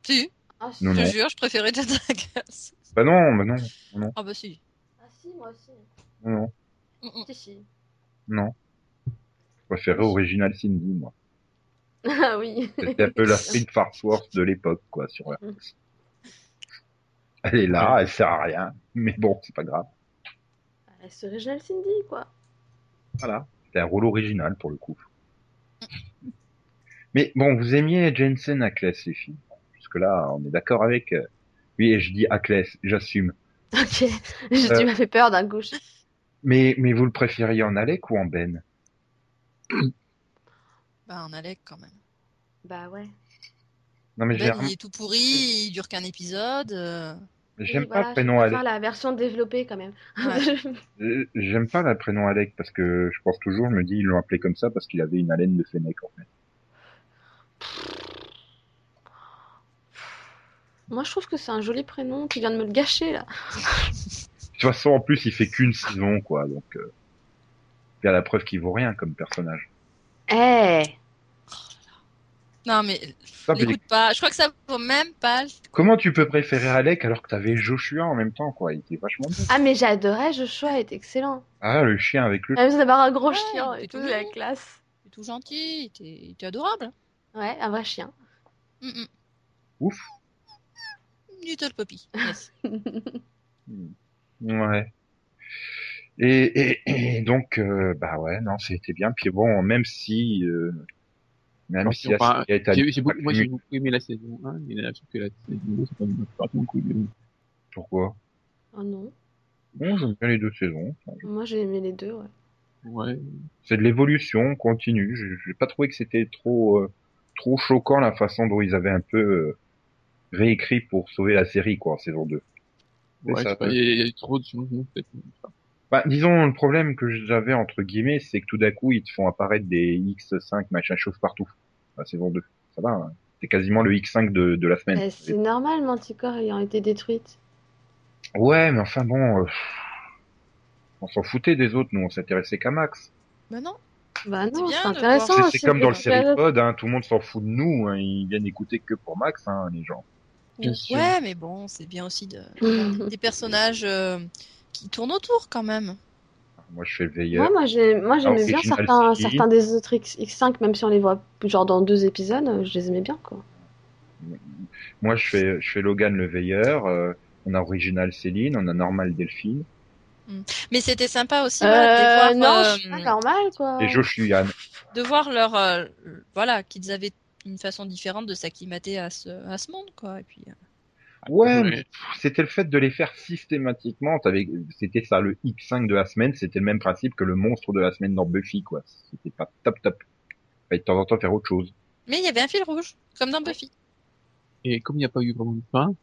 Si, Ah, si. Je non. te jure, je préférais Jensen Ackles. Bah non, bah non, Ah bah si. Ah, si, moi aussi. non, non, Mm, mm. Si, si. non. Je préférais Original Cindy, moi. Ah oui. C'était un peu la Street Farce Wars de l'époque, quoi, sur Mm. Elle est là, elle sert à rien. Mais bon, c'est pas grave. C'est original Cindy, quoi. Voilà. C'était un rôle original, pour le coup. Mais bon, vous aimiez Jensen Ackles, les filles. Jusque là, on est d'accord avec... Oui, et je dis Ackles, j'assume. Ok. Je- Euh. Tu m'as fait peur d'un coup. Je- Mais, mais vous le préfériez en Alec ou en Ben? Bah, un Alec quand même. Bah ouais. Non, mais Ben, il est tout pourri, il dure qu'un épisode. euh, j'aime Oui, pas voilà, le prénom Alec. la version développée quand même. Ouais. Euh, J'aime pas le prénom Alec parce que je pense toujours, je me dis, ils l'ont appelé comme ça parce qu'il avait une haleine de Fennec, en fait. Moi, je trouve que c'est un joli prénom. Tu viens de me le gâcher là. De toute façon, en plus, il fait qu'une saison, quoi, donc, euh, il y a la preuve qu'il vaut rien comme personnage. Eh. Non, mais Ça, mais l'écoute pas. Je crois que ça vaut même pas. Comment tu peux préférer Alec alors que t'avais Joshua en même temps, quoi? Il était vachement bien. Ah mais j'adorais Joshua, il est excellent. Ah, le chien avec le... Même d'avoir un gros Ouais, chien il et tout, tout la classe. Il est tout gentil, il était, il était adorable. Ouais, un vrai chien. Mm, mm. Ouf. Little Poppy. Yes. Ouais. Et, et, et donc, euh, bah ouais, non, c'était bien. Puis bon, même si, euh, même Alors, si la série a été J'ai, j'ai beaucoup, moi, j'ai beaucoup aimé la saison 1, mais là, je trouve que la saison 2, c'est pas. Pourquoi? Oh non. Bon, j'aime bien les deux saisons. Moi j'ai aimé les deux, ouais. Ouais. C'est de l'évolution continue. Je J'ai pas trouvé que c'était trop, euh, trop choquant la façon dont ils avaient un peu euh, réécrit pour sauver la série, quoi, en saison 2. C'est Ouais, ça, il y, a- y a trop de changements, peut-être. Bah, disons, le problème que j'avais, entre guillemets, c'est que tout d'un coup, ils te font apparaître des X5, machin chose partout. La saison 2. Ça va, hein. c'est quasiment le X5 de, de la semaine. Eh, c'est normal, Manticore ayant été détruite. Ouais, mais enfin bon, euh, on s'en foutait des autres, nous, on s'intéressait qu'à Max. Mais non. Bah non, c'est intéressant. C'est- comme dans le c'est- Seripod, hein, tout le monde s'en fout de nous, hein, ils viennent écouter que pour Max, hein, les gens. Bien sûr. Ouais, mais bon, c'est bien aussi de des personnages euh, qui tournent autour quand même. Moi, je fais le veilleur. Ouais, moi j'ai, moi j'aimais bien certains, certains des autres X, X5, même si on les voit genre dans deux épisodes, je les aimais bien quoi. Moi, je fais, je fais Logan le veilleur. euh, On a original Céline, on a normal Delphine Mais c'était sympa aussi voilà, Euh, de non, voir, euh, pas normal, quoi. et Josh Yann. de voir leur euh, voilà qu'ils avaient une façon différente de s'acclimater à ce à ce monde quoi. Et puis euh, Ouais, mais c'était le fait de les faire systématiquement. T'avais- C'était ça, le X5 de la semaine, c'était le même principe que le monstre de la semaine dans Buffy, quoi. C'était pas top top. Fallait de temps en temps faire autre chose. mais il y avait un fil rouge comme dans Buffy. Et comme il n'y a pas eu vraiment de fin,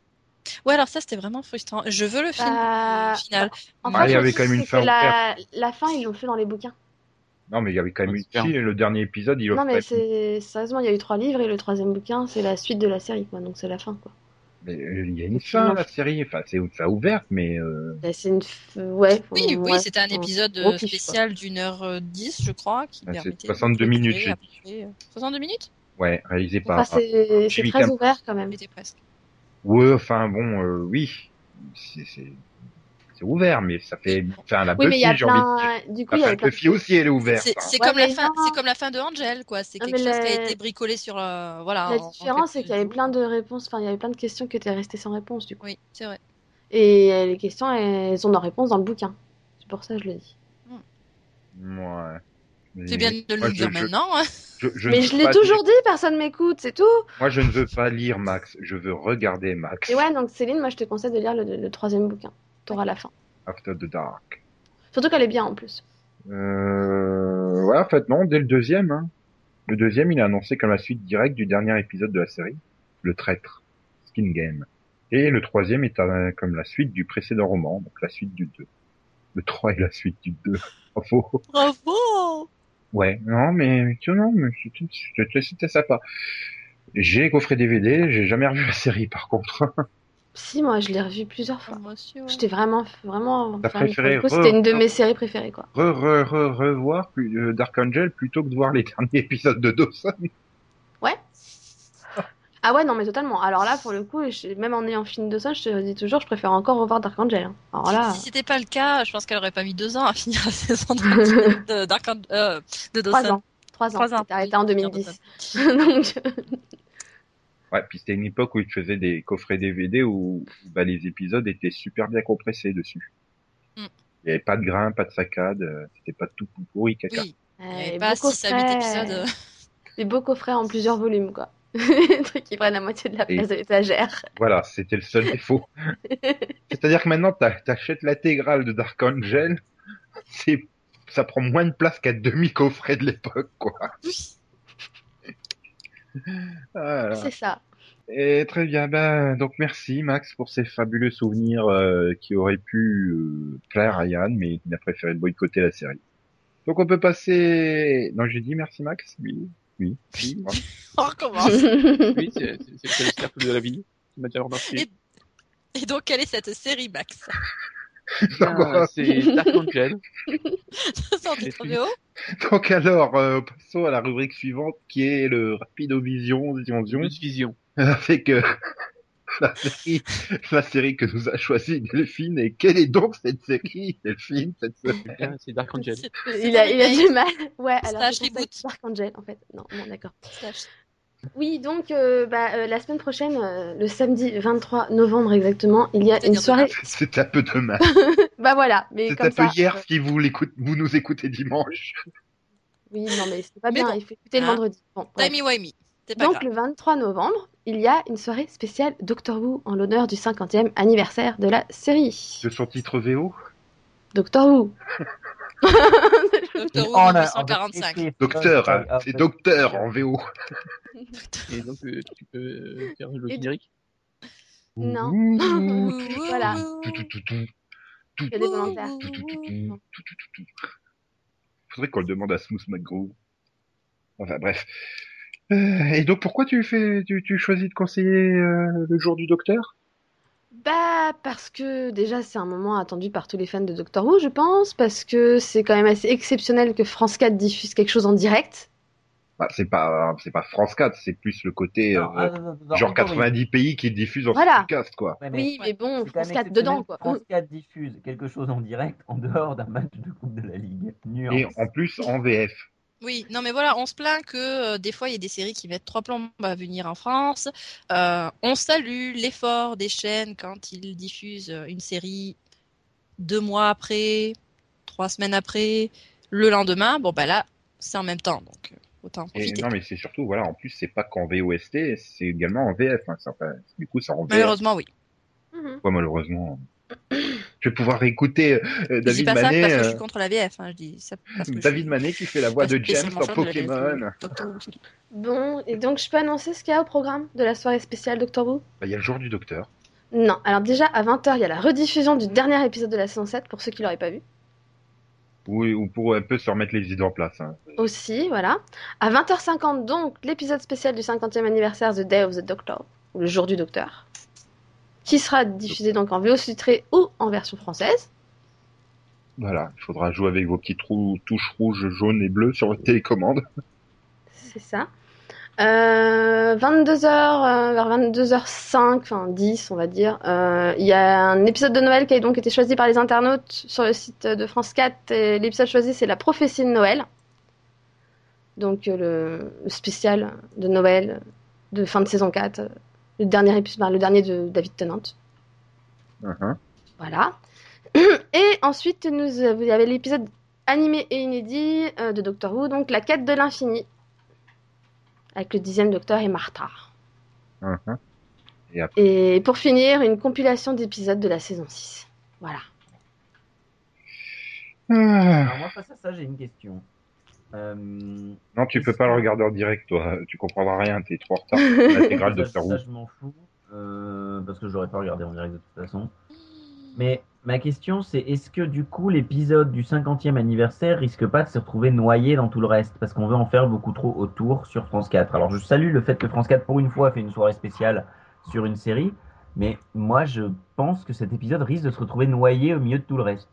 Ouais alors ça c'était vraiment frustrant. Je veux le film Bah, euh, final. En Ah, il y avait quand même une fin la... la fin, ils l'ont fait dans les bouquins. Non, mais il y avait quand même eu, si, le dernier épisode, il Non, mais c'est sérieusement, il y a eu trois livres et le troisième bouquin, c'est la suite de la série, quoi. Donc c'est la fin, quoi. Mais, euh, il y a une fin, sinon- la série. Enfin, c'est ça ouverte, mais, euh, Bah, C'est une, f- ouais. Oui oui ouais, c'était un épisode euh, spécial d'une heure dix je crois qui Ah, c'est permettait 62 de minutes, j'ai à euh, 62 minutes? Ouais, réalisé par. Enfin, c'est c'est très ouvert quand même. C'était presque. Ouais, enfin bon, euh, oui, c'est c'est c'est ouvert, mais ça fait, enfin la Oui, mais il y a Buffy, j'ai envie de dire. plein. Du coup, Enfin, avait plein. Buffy aussi, elle est ouverte. C'est c'est Ouais, comme la fin c'est comme la fin de Angel quoi. C'est quelque mais chose qui a la- été bricolé sur euh, voilà. La en- en différence, c'est qu'il y avait jours. plein de réponses. Enfin, il y avait plein de questions qui étaient restées sans réponse, du coup. Oui c'est vrai. Et euh, les questions, elles ont leur réponse dans le bouquin. C'est pour ça que je le dis. Ouais. Mais C'est bien de le dire maintenant. hein. Je, je Mais je l'ai toujours lire- dit, personne m'écoute, c'est tout. Moi, je ne veux pas lire Max. Je veux regarder Max. Et ouais, donc Céline, moi, je te conseille de lire le, le troisième bouquin. T'auras la fin. After the Dark. Surtout qu'elle est bien en plus. Euh... Ouais, en fait, non, dès le deuxième. Hein. Le deuxième, il est annoncé comme la suite directe du dernier épisode de la série, Le Traître, Skin Game. Et le troisième est comme la suite du précédent roman, donc la suite du 2. Le 3 est la suite du 2. Bravo. Bravo. Ouais, non, mais tu non, mais c'était sympa. J'ai coffré DVD, j'ai jamais revu la série par contre. Si, moi, je l'ai revu plusieurs fois. Moi aussi, ouais. J'étais vraiment, vraiment. T'as préféré C'était une de mes séries préférées, quoi. Re, re, re, revoir plus- euh, Dark Angel plutôt que de voir les derniers épisodes de Dawson. Ouais. Ah ouais, non, mais totalement. Alors là, pour le coup, je- même en ayant fini de ça, je te dis toujours, je préfère encore revoir Dark Angel. hein. Alors là, Si c'était pas le cas, je pense qu'elle aurait pas mis deux ans à finir la saison de, de Dark Angel- euh, de trois Dawson. ans. Trois ans. Trois ans. C'était arrêté en Oui, 2010. Donc, Ouais, puis c'était une époque où ils te faisaient des coffrets DVD où bah, les épisodes étaient super bien compressés dessus. Mm. Il y avait pas de grains, pas de saccades, euh, c'était pas tout pourri caca. Oui, il n'y euh, avait les pas beaux 6 à 8 coffrets- épisodes. euh. Des beaux coffrets en plusieurs volumes, quoi. Des trucs qui prennent la moitié de la Et- place de l'étagère. Voilà, c'était le seul défaut. C'est-à-dire que maintenant, t'achètes l'intégrale de Dark Angel, ça prend moins de place qu'un demi-coffret de l'époque, quoi. Voilà. C'est ça. Et très bien, ben, donc merci Max pour ces fabuleux souvenirs euh, qui auraient pu euh, plaire à Yann, mais qui n'a préféré boycotter la série. Donc on peut passer... Non, j'ai dit merci Max Oui, oui, oui. ouais. On recommence. oui, c'est le cercle de la vie qui m'a déjà remarqué. Et- Et donc, quelle est cette série, Max? c'est Dark Angel. Donc alors, euh, passons à la rubrique suivante qui est le Rapido Vision, Vision, Vision, Plus vision. avec euh, la série, la série que nous a choisi Delphine. Et quelle est donc cette série, Delphine, cette Ah, C'est Dark Angel. Il a, il a du mal. Ouais, alors Slash reboot. Dark Angel, en fait. Non, bon, d'accord. Slash- Oui, donc euh, bah, euh, la semaine prochaine, euh, le samedi 23 novembre exactement, il y a une soirée. C'était un peu demain. Bah voilà, mais C'était comme un peu hier si vous, vous nous écoutez dimanche. Oui, non, mais c'est pas Mais bien, bon. il faut écouter le Hein. vendredi. Bon. C'est pas Donc grave. le 23 novembre, il y a une soirée spéciale Doctor Who en l'honneur du 50e anniversaire de la série. De son titre VO Doctor Who. Doctor Who On a- 1945. on a- Docteur, hein, c'est docteur en VO. Et donc, euh, tu peux euh, faire le générique Non. Voilà. tout, tout, tout, tout, Il y a des volontaires. Faudrait qu'on le demande à Smooth McGraw. Enfin bref. Euh, et donc pourquoi tu fais, tu, tu choisis de conseiller euh, le jour du docteur? Bah parce que déjà c'est un moment attendu par tous les fans de Doctor Who, je pense, parce que c'est quand même assez exceptionnel que France 4 diffuse quelque chose en direct. bah, C'est pas, c'est pas France 4, c'est plus le côté euh, Non, ah, non, non, non, genre encore, 90 pays qui diffusent en Voilà. podcast quoi. Ouais, mais Oui, mais bon, France même 4 dedans quoi. France 4 diffuse quelque chose en direct en dehors d'un match de Coupe de la Ligue. Nuance. Et en plus en VF. Oui, non mais voilà, on se plaint que euh, des fois il y a des séries qui mettent trois plombs à venir en France. Euh, on salue l'effort des chaînes quand ils diffusent euh, une série deux mois après, trois semaines après, le lendemain. Bon bah là, c'est en même temps, donc autant en Et non, mais c'est surtout, voilà, en plus, c'est pas qu'en VOST, c'est également en VF. Hein, ça, du coup, ça rend VF. Malheureusement, oui. Mhm. Ouais, malheureusement. Je vais pouvoir écouter euh, je dis David pas ça Manet, parce que je euh, suis contre la VF. Hein. Je dis ça parce que je David Manet qui fait la voix de James dans Pokémon. Bon, et donc je peux annoncer ce qu'il y a au programme de la soirée spéciale Doctor Who? Bah, Il y a le jour du docteur. Non, alors déjà à 20h, il y a la rediffusion du dernier épisode de la saison 7 pour ceux qui l'auraient pas vu. Oui, ou pour un peu se remettre les idées en place. Hein. Aussi, voilà. À 20h50, donc, l'épisode spécial du 50e anniversaire The Day of the Doctor, ou le jour du docteur, qui sera diffusé donc en VO sous-titré ou en version française. Voilà, il faudra jouer avec vos petites trous, touches rouges, jaunes et bleues sur votre télécommande. C'est ça. Euh, 22h, vers 22h05, enfin 10 on va dire, euh, il y a un épisode de Noël qui a donc été choisi par les internautes sur le site de France 4. et L'épisode choisi c'est la prophétie de Noël. Donc euh, le, le spécial de Noël de fin de saison 4. Le dernier épisode, enfin, le dernier de David Tennant. Mhm. Voilà. Et ensuite, nous, il y avait l'épisode animé et inédit euh, de Doctor Who, donc La quête de l'infini. Avec le dixième docteur et Martha. Et après, Et pour finir, une compilation d'épisodes de la saison 6. Voilà. Ah. Alors moi, face à ça, j'ai une question. Euh, Non, tu peux pas le regarder en direct, toi. Tu comprendras rien, t'es trop en retard. L'intégrale Doctor ça, Who. je m'en fous, euh, parce que je l'aurais pas regardé en direct de toute façon. Mais ma question, c'est est-ce que du coup, l'épisode du 50e anniversaire risque pas de se retrouver noyé dans tout le reste? Parce qu'on veut en faire beaucoup trop autour sur France 4. Alors, je salue le fait que France 4, pour une fois, fait une soirée spéciale sur une série. Mais moi, je pense que cet épisode risque de se retrouver noyé au milieu de tout le reste.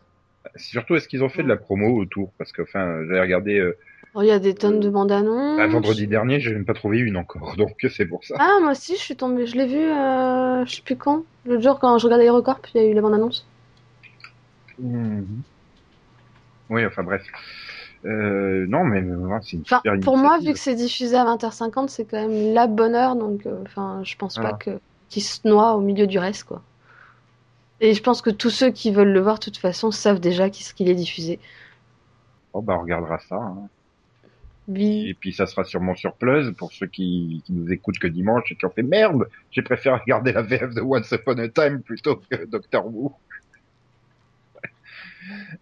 Surtout, est-ce qu'ils ont fait de la promo autour Parce que, enfin, j'avais regardé euh, Oh, il y a des tonnes de bandes annonces. bah, vendredi dernier, j'ai même pas trouvé une encore, donc c'est pour ça. Ah, moi aussi, je suis tombée. Je l'ai vu, euh, je sais plus quand. L'autre jour, quand je regardais Aérocorp, il y a eu les bandes annonces. Mhm. Oui, enfin bref. Euh, non, mais euh, c'est une Enfin, super pour moi, vu que c'est diffusé à 20h50, c'est quand même la bonne heure, donc euh, enfin, je pense pas que qu'il se noie au milieu du reste, quoi. Et je pense que tous ceux qui veulent le voir, de toute façon, savent déjà qu'il qu'il est diffusé. Oh, bah, on regardera ça. hein. Oui. Et puis ça sera sûrement sur Plus pour ceux qui, qui nous écoutent que dimanche et qui ont fait merde. J'ai préféré regarder la VF de Once Upon a Time plutôt que Doctor Who.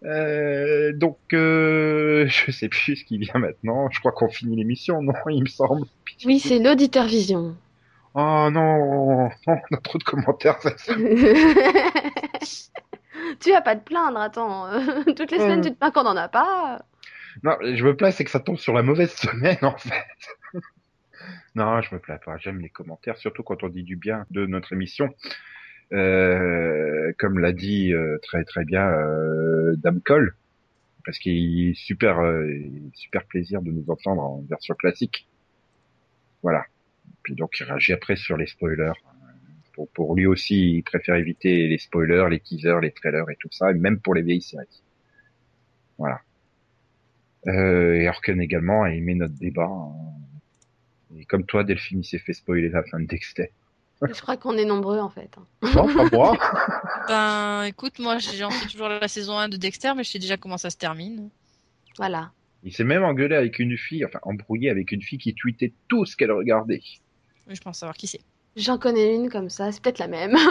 Euh, donc euh, je sais plus ce qui vient maintenant. Je crois qu'on finit l'émission, non Il me semble. Oui, c'est l'auditeur vision. Oh non, non, on a trop de commentaires. Tu vas pas te plaindre, attends. Toutes les semaines, Euh. tu te plains qu'on en a pas. Non, je me plains, c'est que ça tombe sur la mauvaise semaine en fait. non, je me plains pas. J'aime les commentaires, surtout quand on dit du bien de notre émission. Euh, comme l'a dit euh, très très bien euh, Dame Cole, parce qu'il est super euh, super plaisir de nous entendre en version classique. Voilà. Puis donc il réagit après sur les spoilers. Pour, pour lui aussi, il préfère éviter les spoilers, les teasers, les trailers et tout ça, et même pour les vieilles séries. Voilà. Euh, et Orken également a aimé notre débat. hein. Et comme toi, Delphine, il s'est fait spoiler la fin de Dexter. Je crois qu'on est nombreux, en fait. Non, pas moi. Ben, écoute, moi, j'en suis toujours à la saison 1 de Dexter, mais je sais déjà comment ça se termine. Voilà. Il s'est même engueulé avec une fille, enfin embrouillé avec une fille qui tweetait tout ce qu'elle regardait. Oui, je pense savoir qui c'est. J'en connais une comme ça, c'est peut-être la même.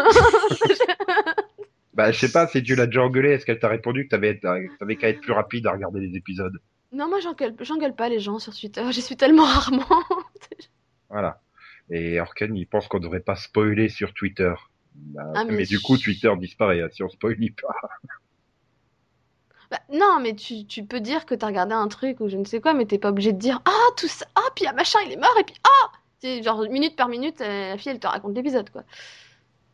Bah, je sais pas, si tu l'as déjà engueulé, est-ce qu'elle t'a répondu que t'avais, t'avais qu'à être plus rapide à regarder les épisodes? Non, moi, j'engueule j'engueule pas les gens sur Twitter. J'y suis tellement rarement. Voilà. Et Orken, il pense qu'on devrait pas spoiler sur Twitter. Bah, Ah, mais... mais du coup, Twitter disparaît hein, si on spoilie pas. Bah, non, mais tu, tu peux dire que t'as regardé un truc ou je ne sais quoi, mais t'es pas obligé de dire Ah, tout ça, ah, puis ah, machin, il est mort, et puis ah C'est genre minute par minute, euh, la fille elle te raconte l'épisode, quoi.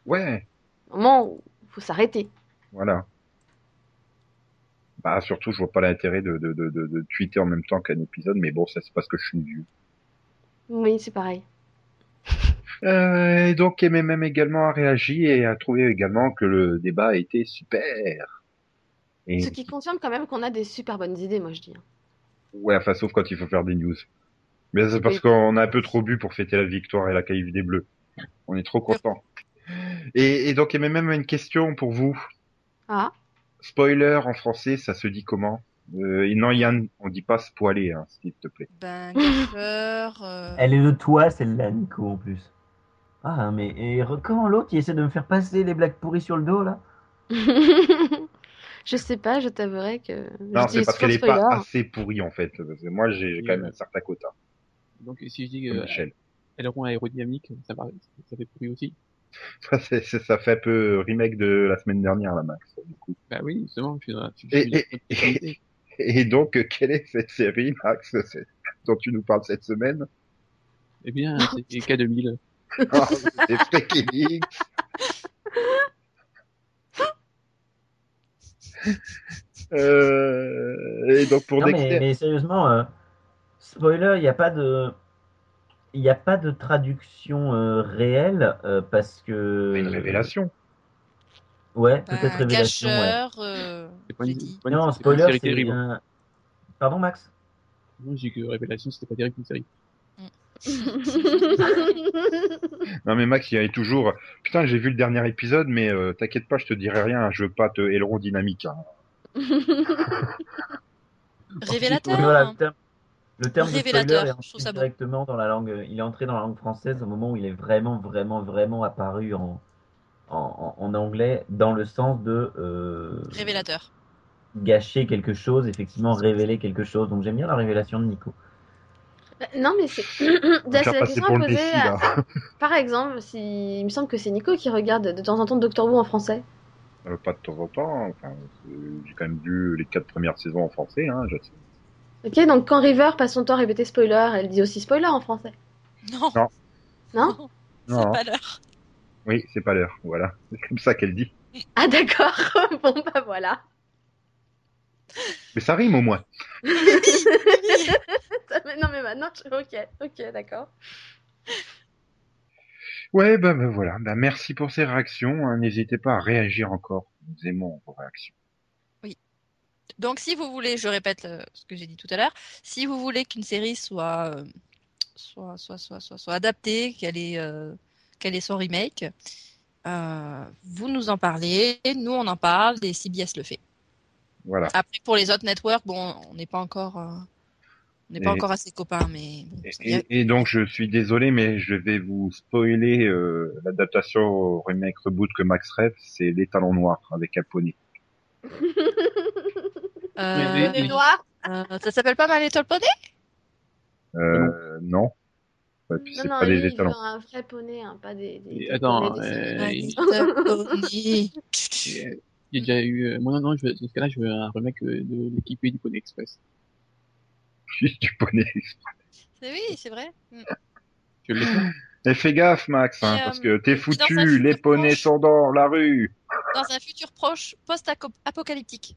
Ouais, Au moment où faut s'arrêter. voilà. Bah, surtout, je vois pas l'intérêt de, de, de, tweeter en même temps qu'un épisode, mais bon, ça c'est parce que je suis vieux. Oui, c'est pareil. Euh, et donc MMM également a réagi et a trouvé également que le débat était super. Et Ce qui confirme quand même qu'on a des super bonnes idées, moi je dis. hein. Ouais, enfin, sauf quand il faut faire des news. Mais c'est parce Oui. qu'on a un peu trop bu pour fêter la victoire et la qualif des Bleus. On est trop contents. Et, et donc, il y avait même une question pour vous. Ah, Spoiler en français, ça se dit comment? Euh, Non, Yann, on dit pas spoiler, hein, s'il te plaît. Ben, gaffeur. euh, Elle est de toi, celle-là, Nico, en plus. Ah, mais et comment l'autre, il essaie de me faire passer les blagues pourries sur le dos, là? Je sais pas, je t'avouerai que. Non, c'est parce qu'elle est pas assez pourrie, en fait. Parce que moi, j'ai quand même un certain quota. Donc si je dis euh, Michel. aileron aérodynamique, ça, va, ça fait aussi. Ça, fait un peu remake de la semaine dernière, la Max. Du coup. Bah oui, justement, je suis dans, je, Et- et- donc, quelle est cette série, Max, dont tu nous parles cette semaine? Eh bien, c'est K2000. Ah, C'est Freaky League. Euh, et donc pour Non, mais, Dexter, mais sérieusement, euh, spoiler, il n'y a pas de. Il n'y a pas de traduction euh, réelle euh, parce que. une révélation. Ouais, ben, peut-être révélation. ouais. Gâcheur. euh, C'est pas une, pas une- Non, spoiler, série c'est terrible. un- Pardon, Max? Non, j'ai que Révélation, c'était pas terrible une série. Non mais Max, il y avait toujours. Putain, j'ai vu le dernier épisode, mais euh, t'inquiète pas, je te dirai rien. Je veux pas te aileron dynamique. hein. Révélateur. Voilà, hein. Le terme, terme de Révélateur, spoiler est ça directement dans la langue. Il est entré dans la langue française au moment où il est vraiment, vraiment, vraiment apparu en, en, en- en anglais dans le sens de euh, Révélateur. gâcher quelque chose, effectivement révéler quelque chose. Donc j'aime bien la révélation de Nico. non, mais c'est. La question poser. défi à-. Par exemple, si... il me semble que c'est Nico qui regarde de temps en temps Doctor Who en français. Euh, pas de temps en temps. Enfin, j'ai quand même vu les quatre premières saisons en français. Hein, je sais. Ok, donc quand River passe son temps à répéter spoiler, elle dit aussi spoiler en français. Non. Non. Non C'est pas l'heure. Oui, c'est pas l'heure. Voilà, c'est comme ça qu'elle dit. Ah d'accord, bon bah voilà. Mais ça rime au moins. Non mais maintenant, je... ok, ok, d'accord. Ouais, bah, bah, voilà. Bah, merci pour ces réactions. hein. N'hésitez pas à réagir encore. Nous aimons vos réactions. Donc, si vous voulez, je répète euh, ce que j'ai dit tout à l'heure, si vous voulez qu'une série soit, euh, soit, soit, soit, soit, soit adaptée, qu'elle ait, euh, qu'elle ait son remake, euh, vous nous en parlez, nous on en parle et CBS le fait. Voilà. Après, pour les autres networks, bon, on n'est pas encore, euh, on n'est pas Et- encore assez copains, mais bon, Et, donc, je suis désolé, mais je vais vous spoiler euh, l'adaptation au remake reboot que Max rêve. C'est Les Talons Noirs avec un poney. Euh, Mais- noirs euh, ça s'appelle pas My Little Pony Euh, non. Ouais, puis Non, c'est non, pas lui, des il veut un vrai poney, hein, pas des... des, attends, des euh, il- y a déjà eu, euh, moi non, non, je veux, dans ce cas-là, je veux un remake de l'équipe du Pony Express. Juste du poney. C'est- Oui, c'est vrai. Mm. Je. Et fais gaffe, Max, hein, euh, parce que t'es foutu. Les poneys proche- sont dans la rue. Dans un futur proche, post-apocalyptique.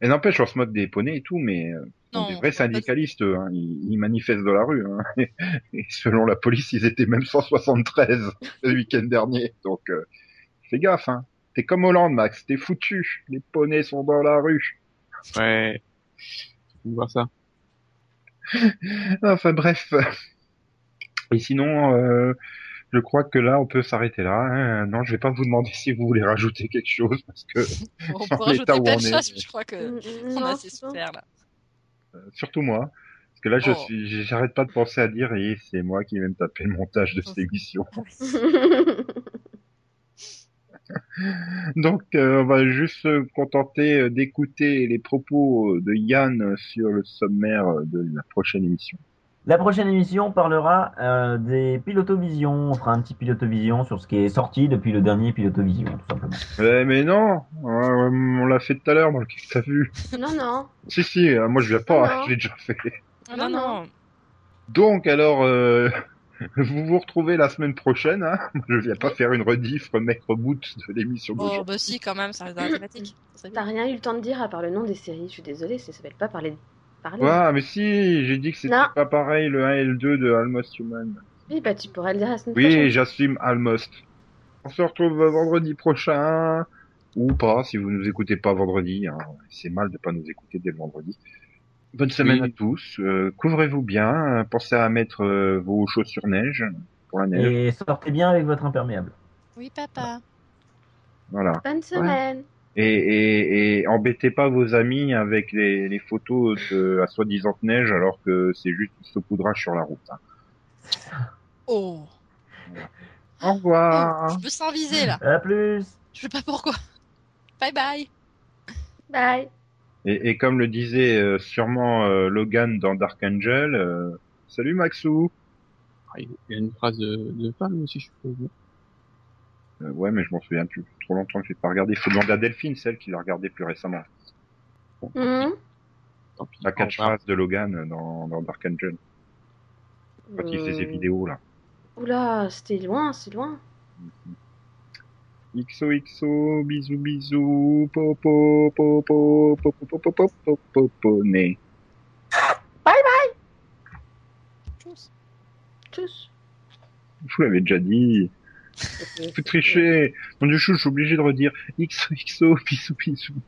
Et n'empêche, on se moque des poneys et tout, mais euh, Non, des vrais syndicalistes. eux, Hein. Ils, ils manifestent dans la rue. Hein. Et selon la police, ils étaient même 173 le week-end dernier. Donc, euh, fais gaffe. Hein. T'es comme Hollande, Max. T'es foutu. Les poneys sont dans la rue. Ouais. Faut voir ça. Enfin bref. Et sinon, euh, je crois que là, on peut s'arrêter là. hein. Non, je vais pas vous demander si vous voulez rajouter quelque chose parce que On Dans peut rajouter où on est. mais je crois que Mm, on non, a assez c'est bon. souffert là. euh, surtout moi, parce que là, je Oh. suis, j'arrête pas de penser à dire et c'est moi qui vais me taper le montage de cette émission. Donc, euh, on va juste se contenter euh, d'écouter les propos de Yann sur le sommaire de la prochaine émission. La prochaine émission parlera euh, des pilotovisions. On fera un petit pilotovision sur ce qui est sorti depuis le dernier pilotovision, tout simplement. Eh, mais non, euh, on l'a fait tout à l'heure dans le que t'as vu. non, non. Si, si, euh, moi je viens pas, non. je l'ai déjà fait. Ah, Non, non, non. Donc, alors, euh, vous vous retrouvez la semaine prochaine. Hein je viens pas faire une rediff, remake, reboot de l'émission Oh, d'aujourd'hui. bah si, quand même, ça reste dans la thématique. Ça serait T'as rien eu le temps de dire à part le nom des séries. Je suis désolée, ça s'appelle pas parler. Parler. Ouais, mais si, j'ai dit que c'était Non. pas pareil le 1 et le 2 de Almost Human. Oui, bah tu pourrais le dire la semaine Oui, prochaine. j'assume Almost. On se retrouve vendredi prochain ou pas si vous nous écoutez pas vendredi. Hein. C'est mal de pas nous écouter dès le vendredi. Bonne semaine Oui. à tous. Euh, Couvrez-vous bien. euh, Pensez à mettre euh, vos chaussures neige pour la neige. Et sortez bien avec votre imperméable. Oui, papa. Voilà. Bonne semaine. Et, et, et embêtez pas vos amis avec les, les photos de la soi-disant neige alors que c'est juste du saupoudrage sur la route. hein. Oh. Au revoir. Oh, je me sens là. À plus Je sais pas pourquoi. Bye bye. Bye. Et, et comme le disait euh, sûrement euh, Logan dans Dark Angel, euh, salut Maxou. Ah, Il y a une phrase de, de femme aussi, je suppose. Euh, ouais, mais je m'en souviens plus. Trop longtemps que j'ai pas regardé. Il faut demander à Delphine, celle qui l'a regardé plus récemment. Mhm. Tant pis. La catchphrase de Logan dans, dans Dark Angel. Quand il faisait ses Euh, vidéos là. Oula, c'était loin, c'est loin. XOXO, bisous bisous, popo, popo, popo, popo, popo, popo, né. Tchuss. Tchuss. Je vous l'avais déjà dit. Vous trichez. Mon dieu, je suis obligé de redire XOXO, bisous bisous.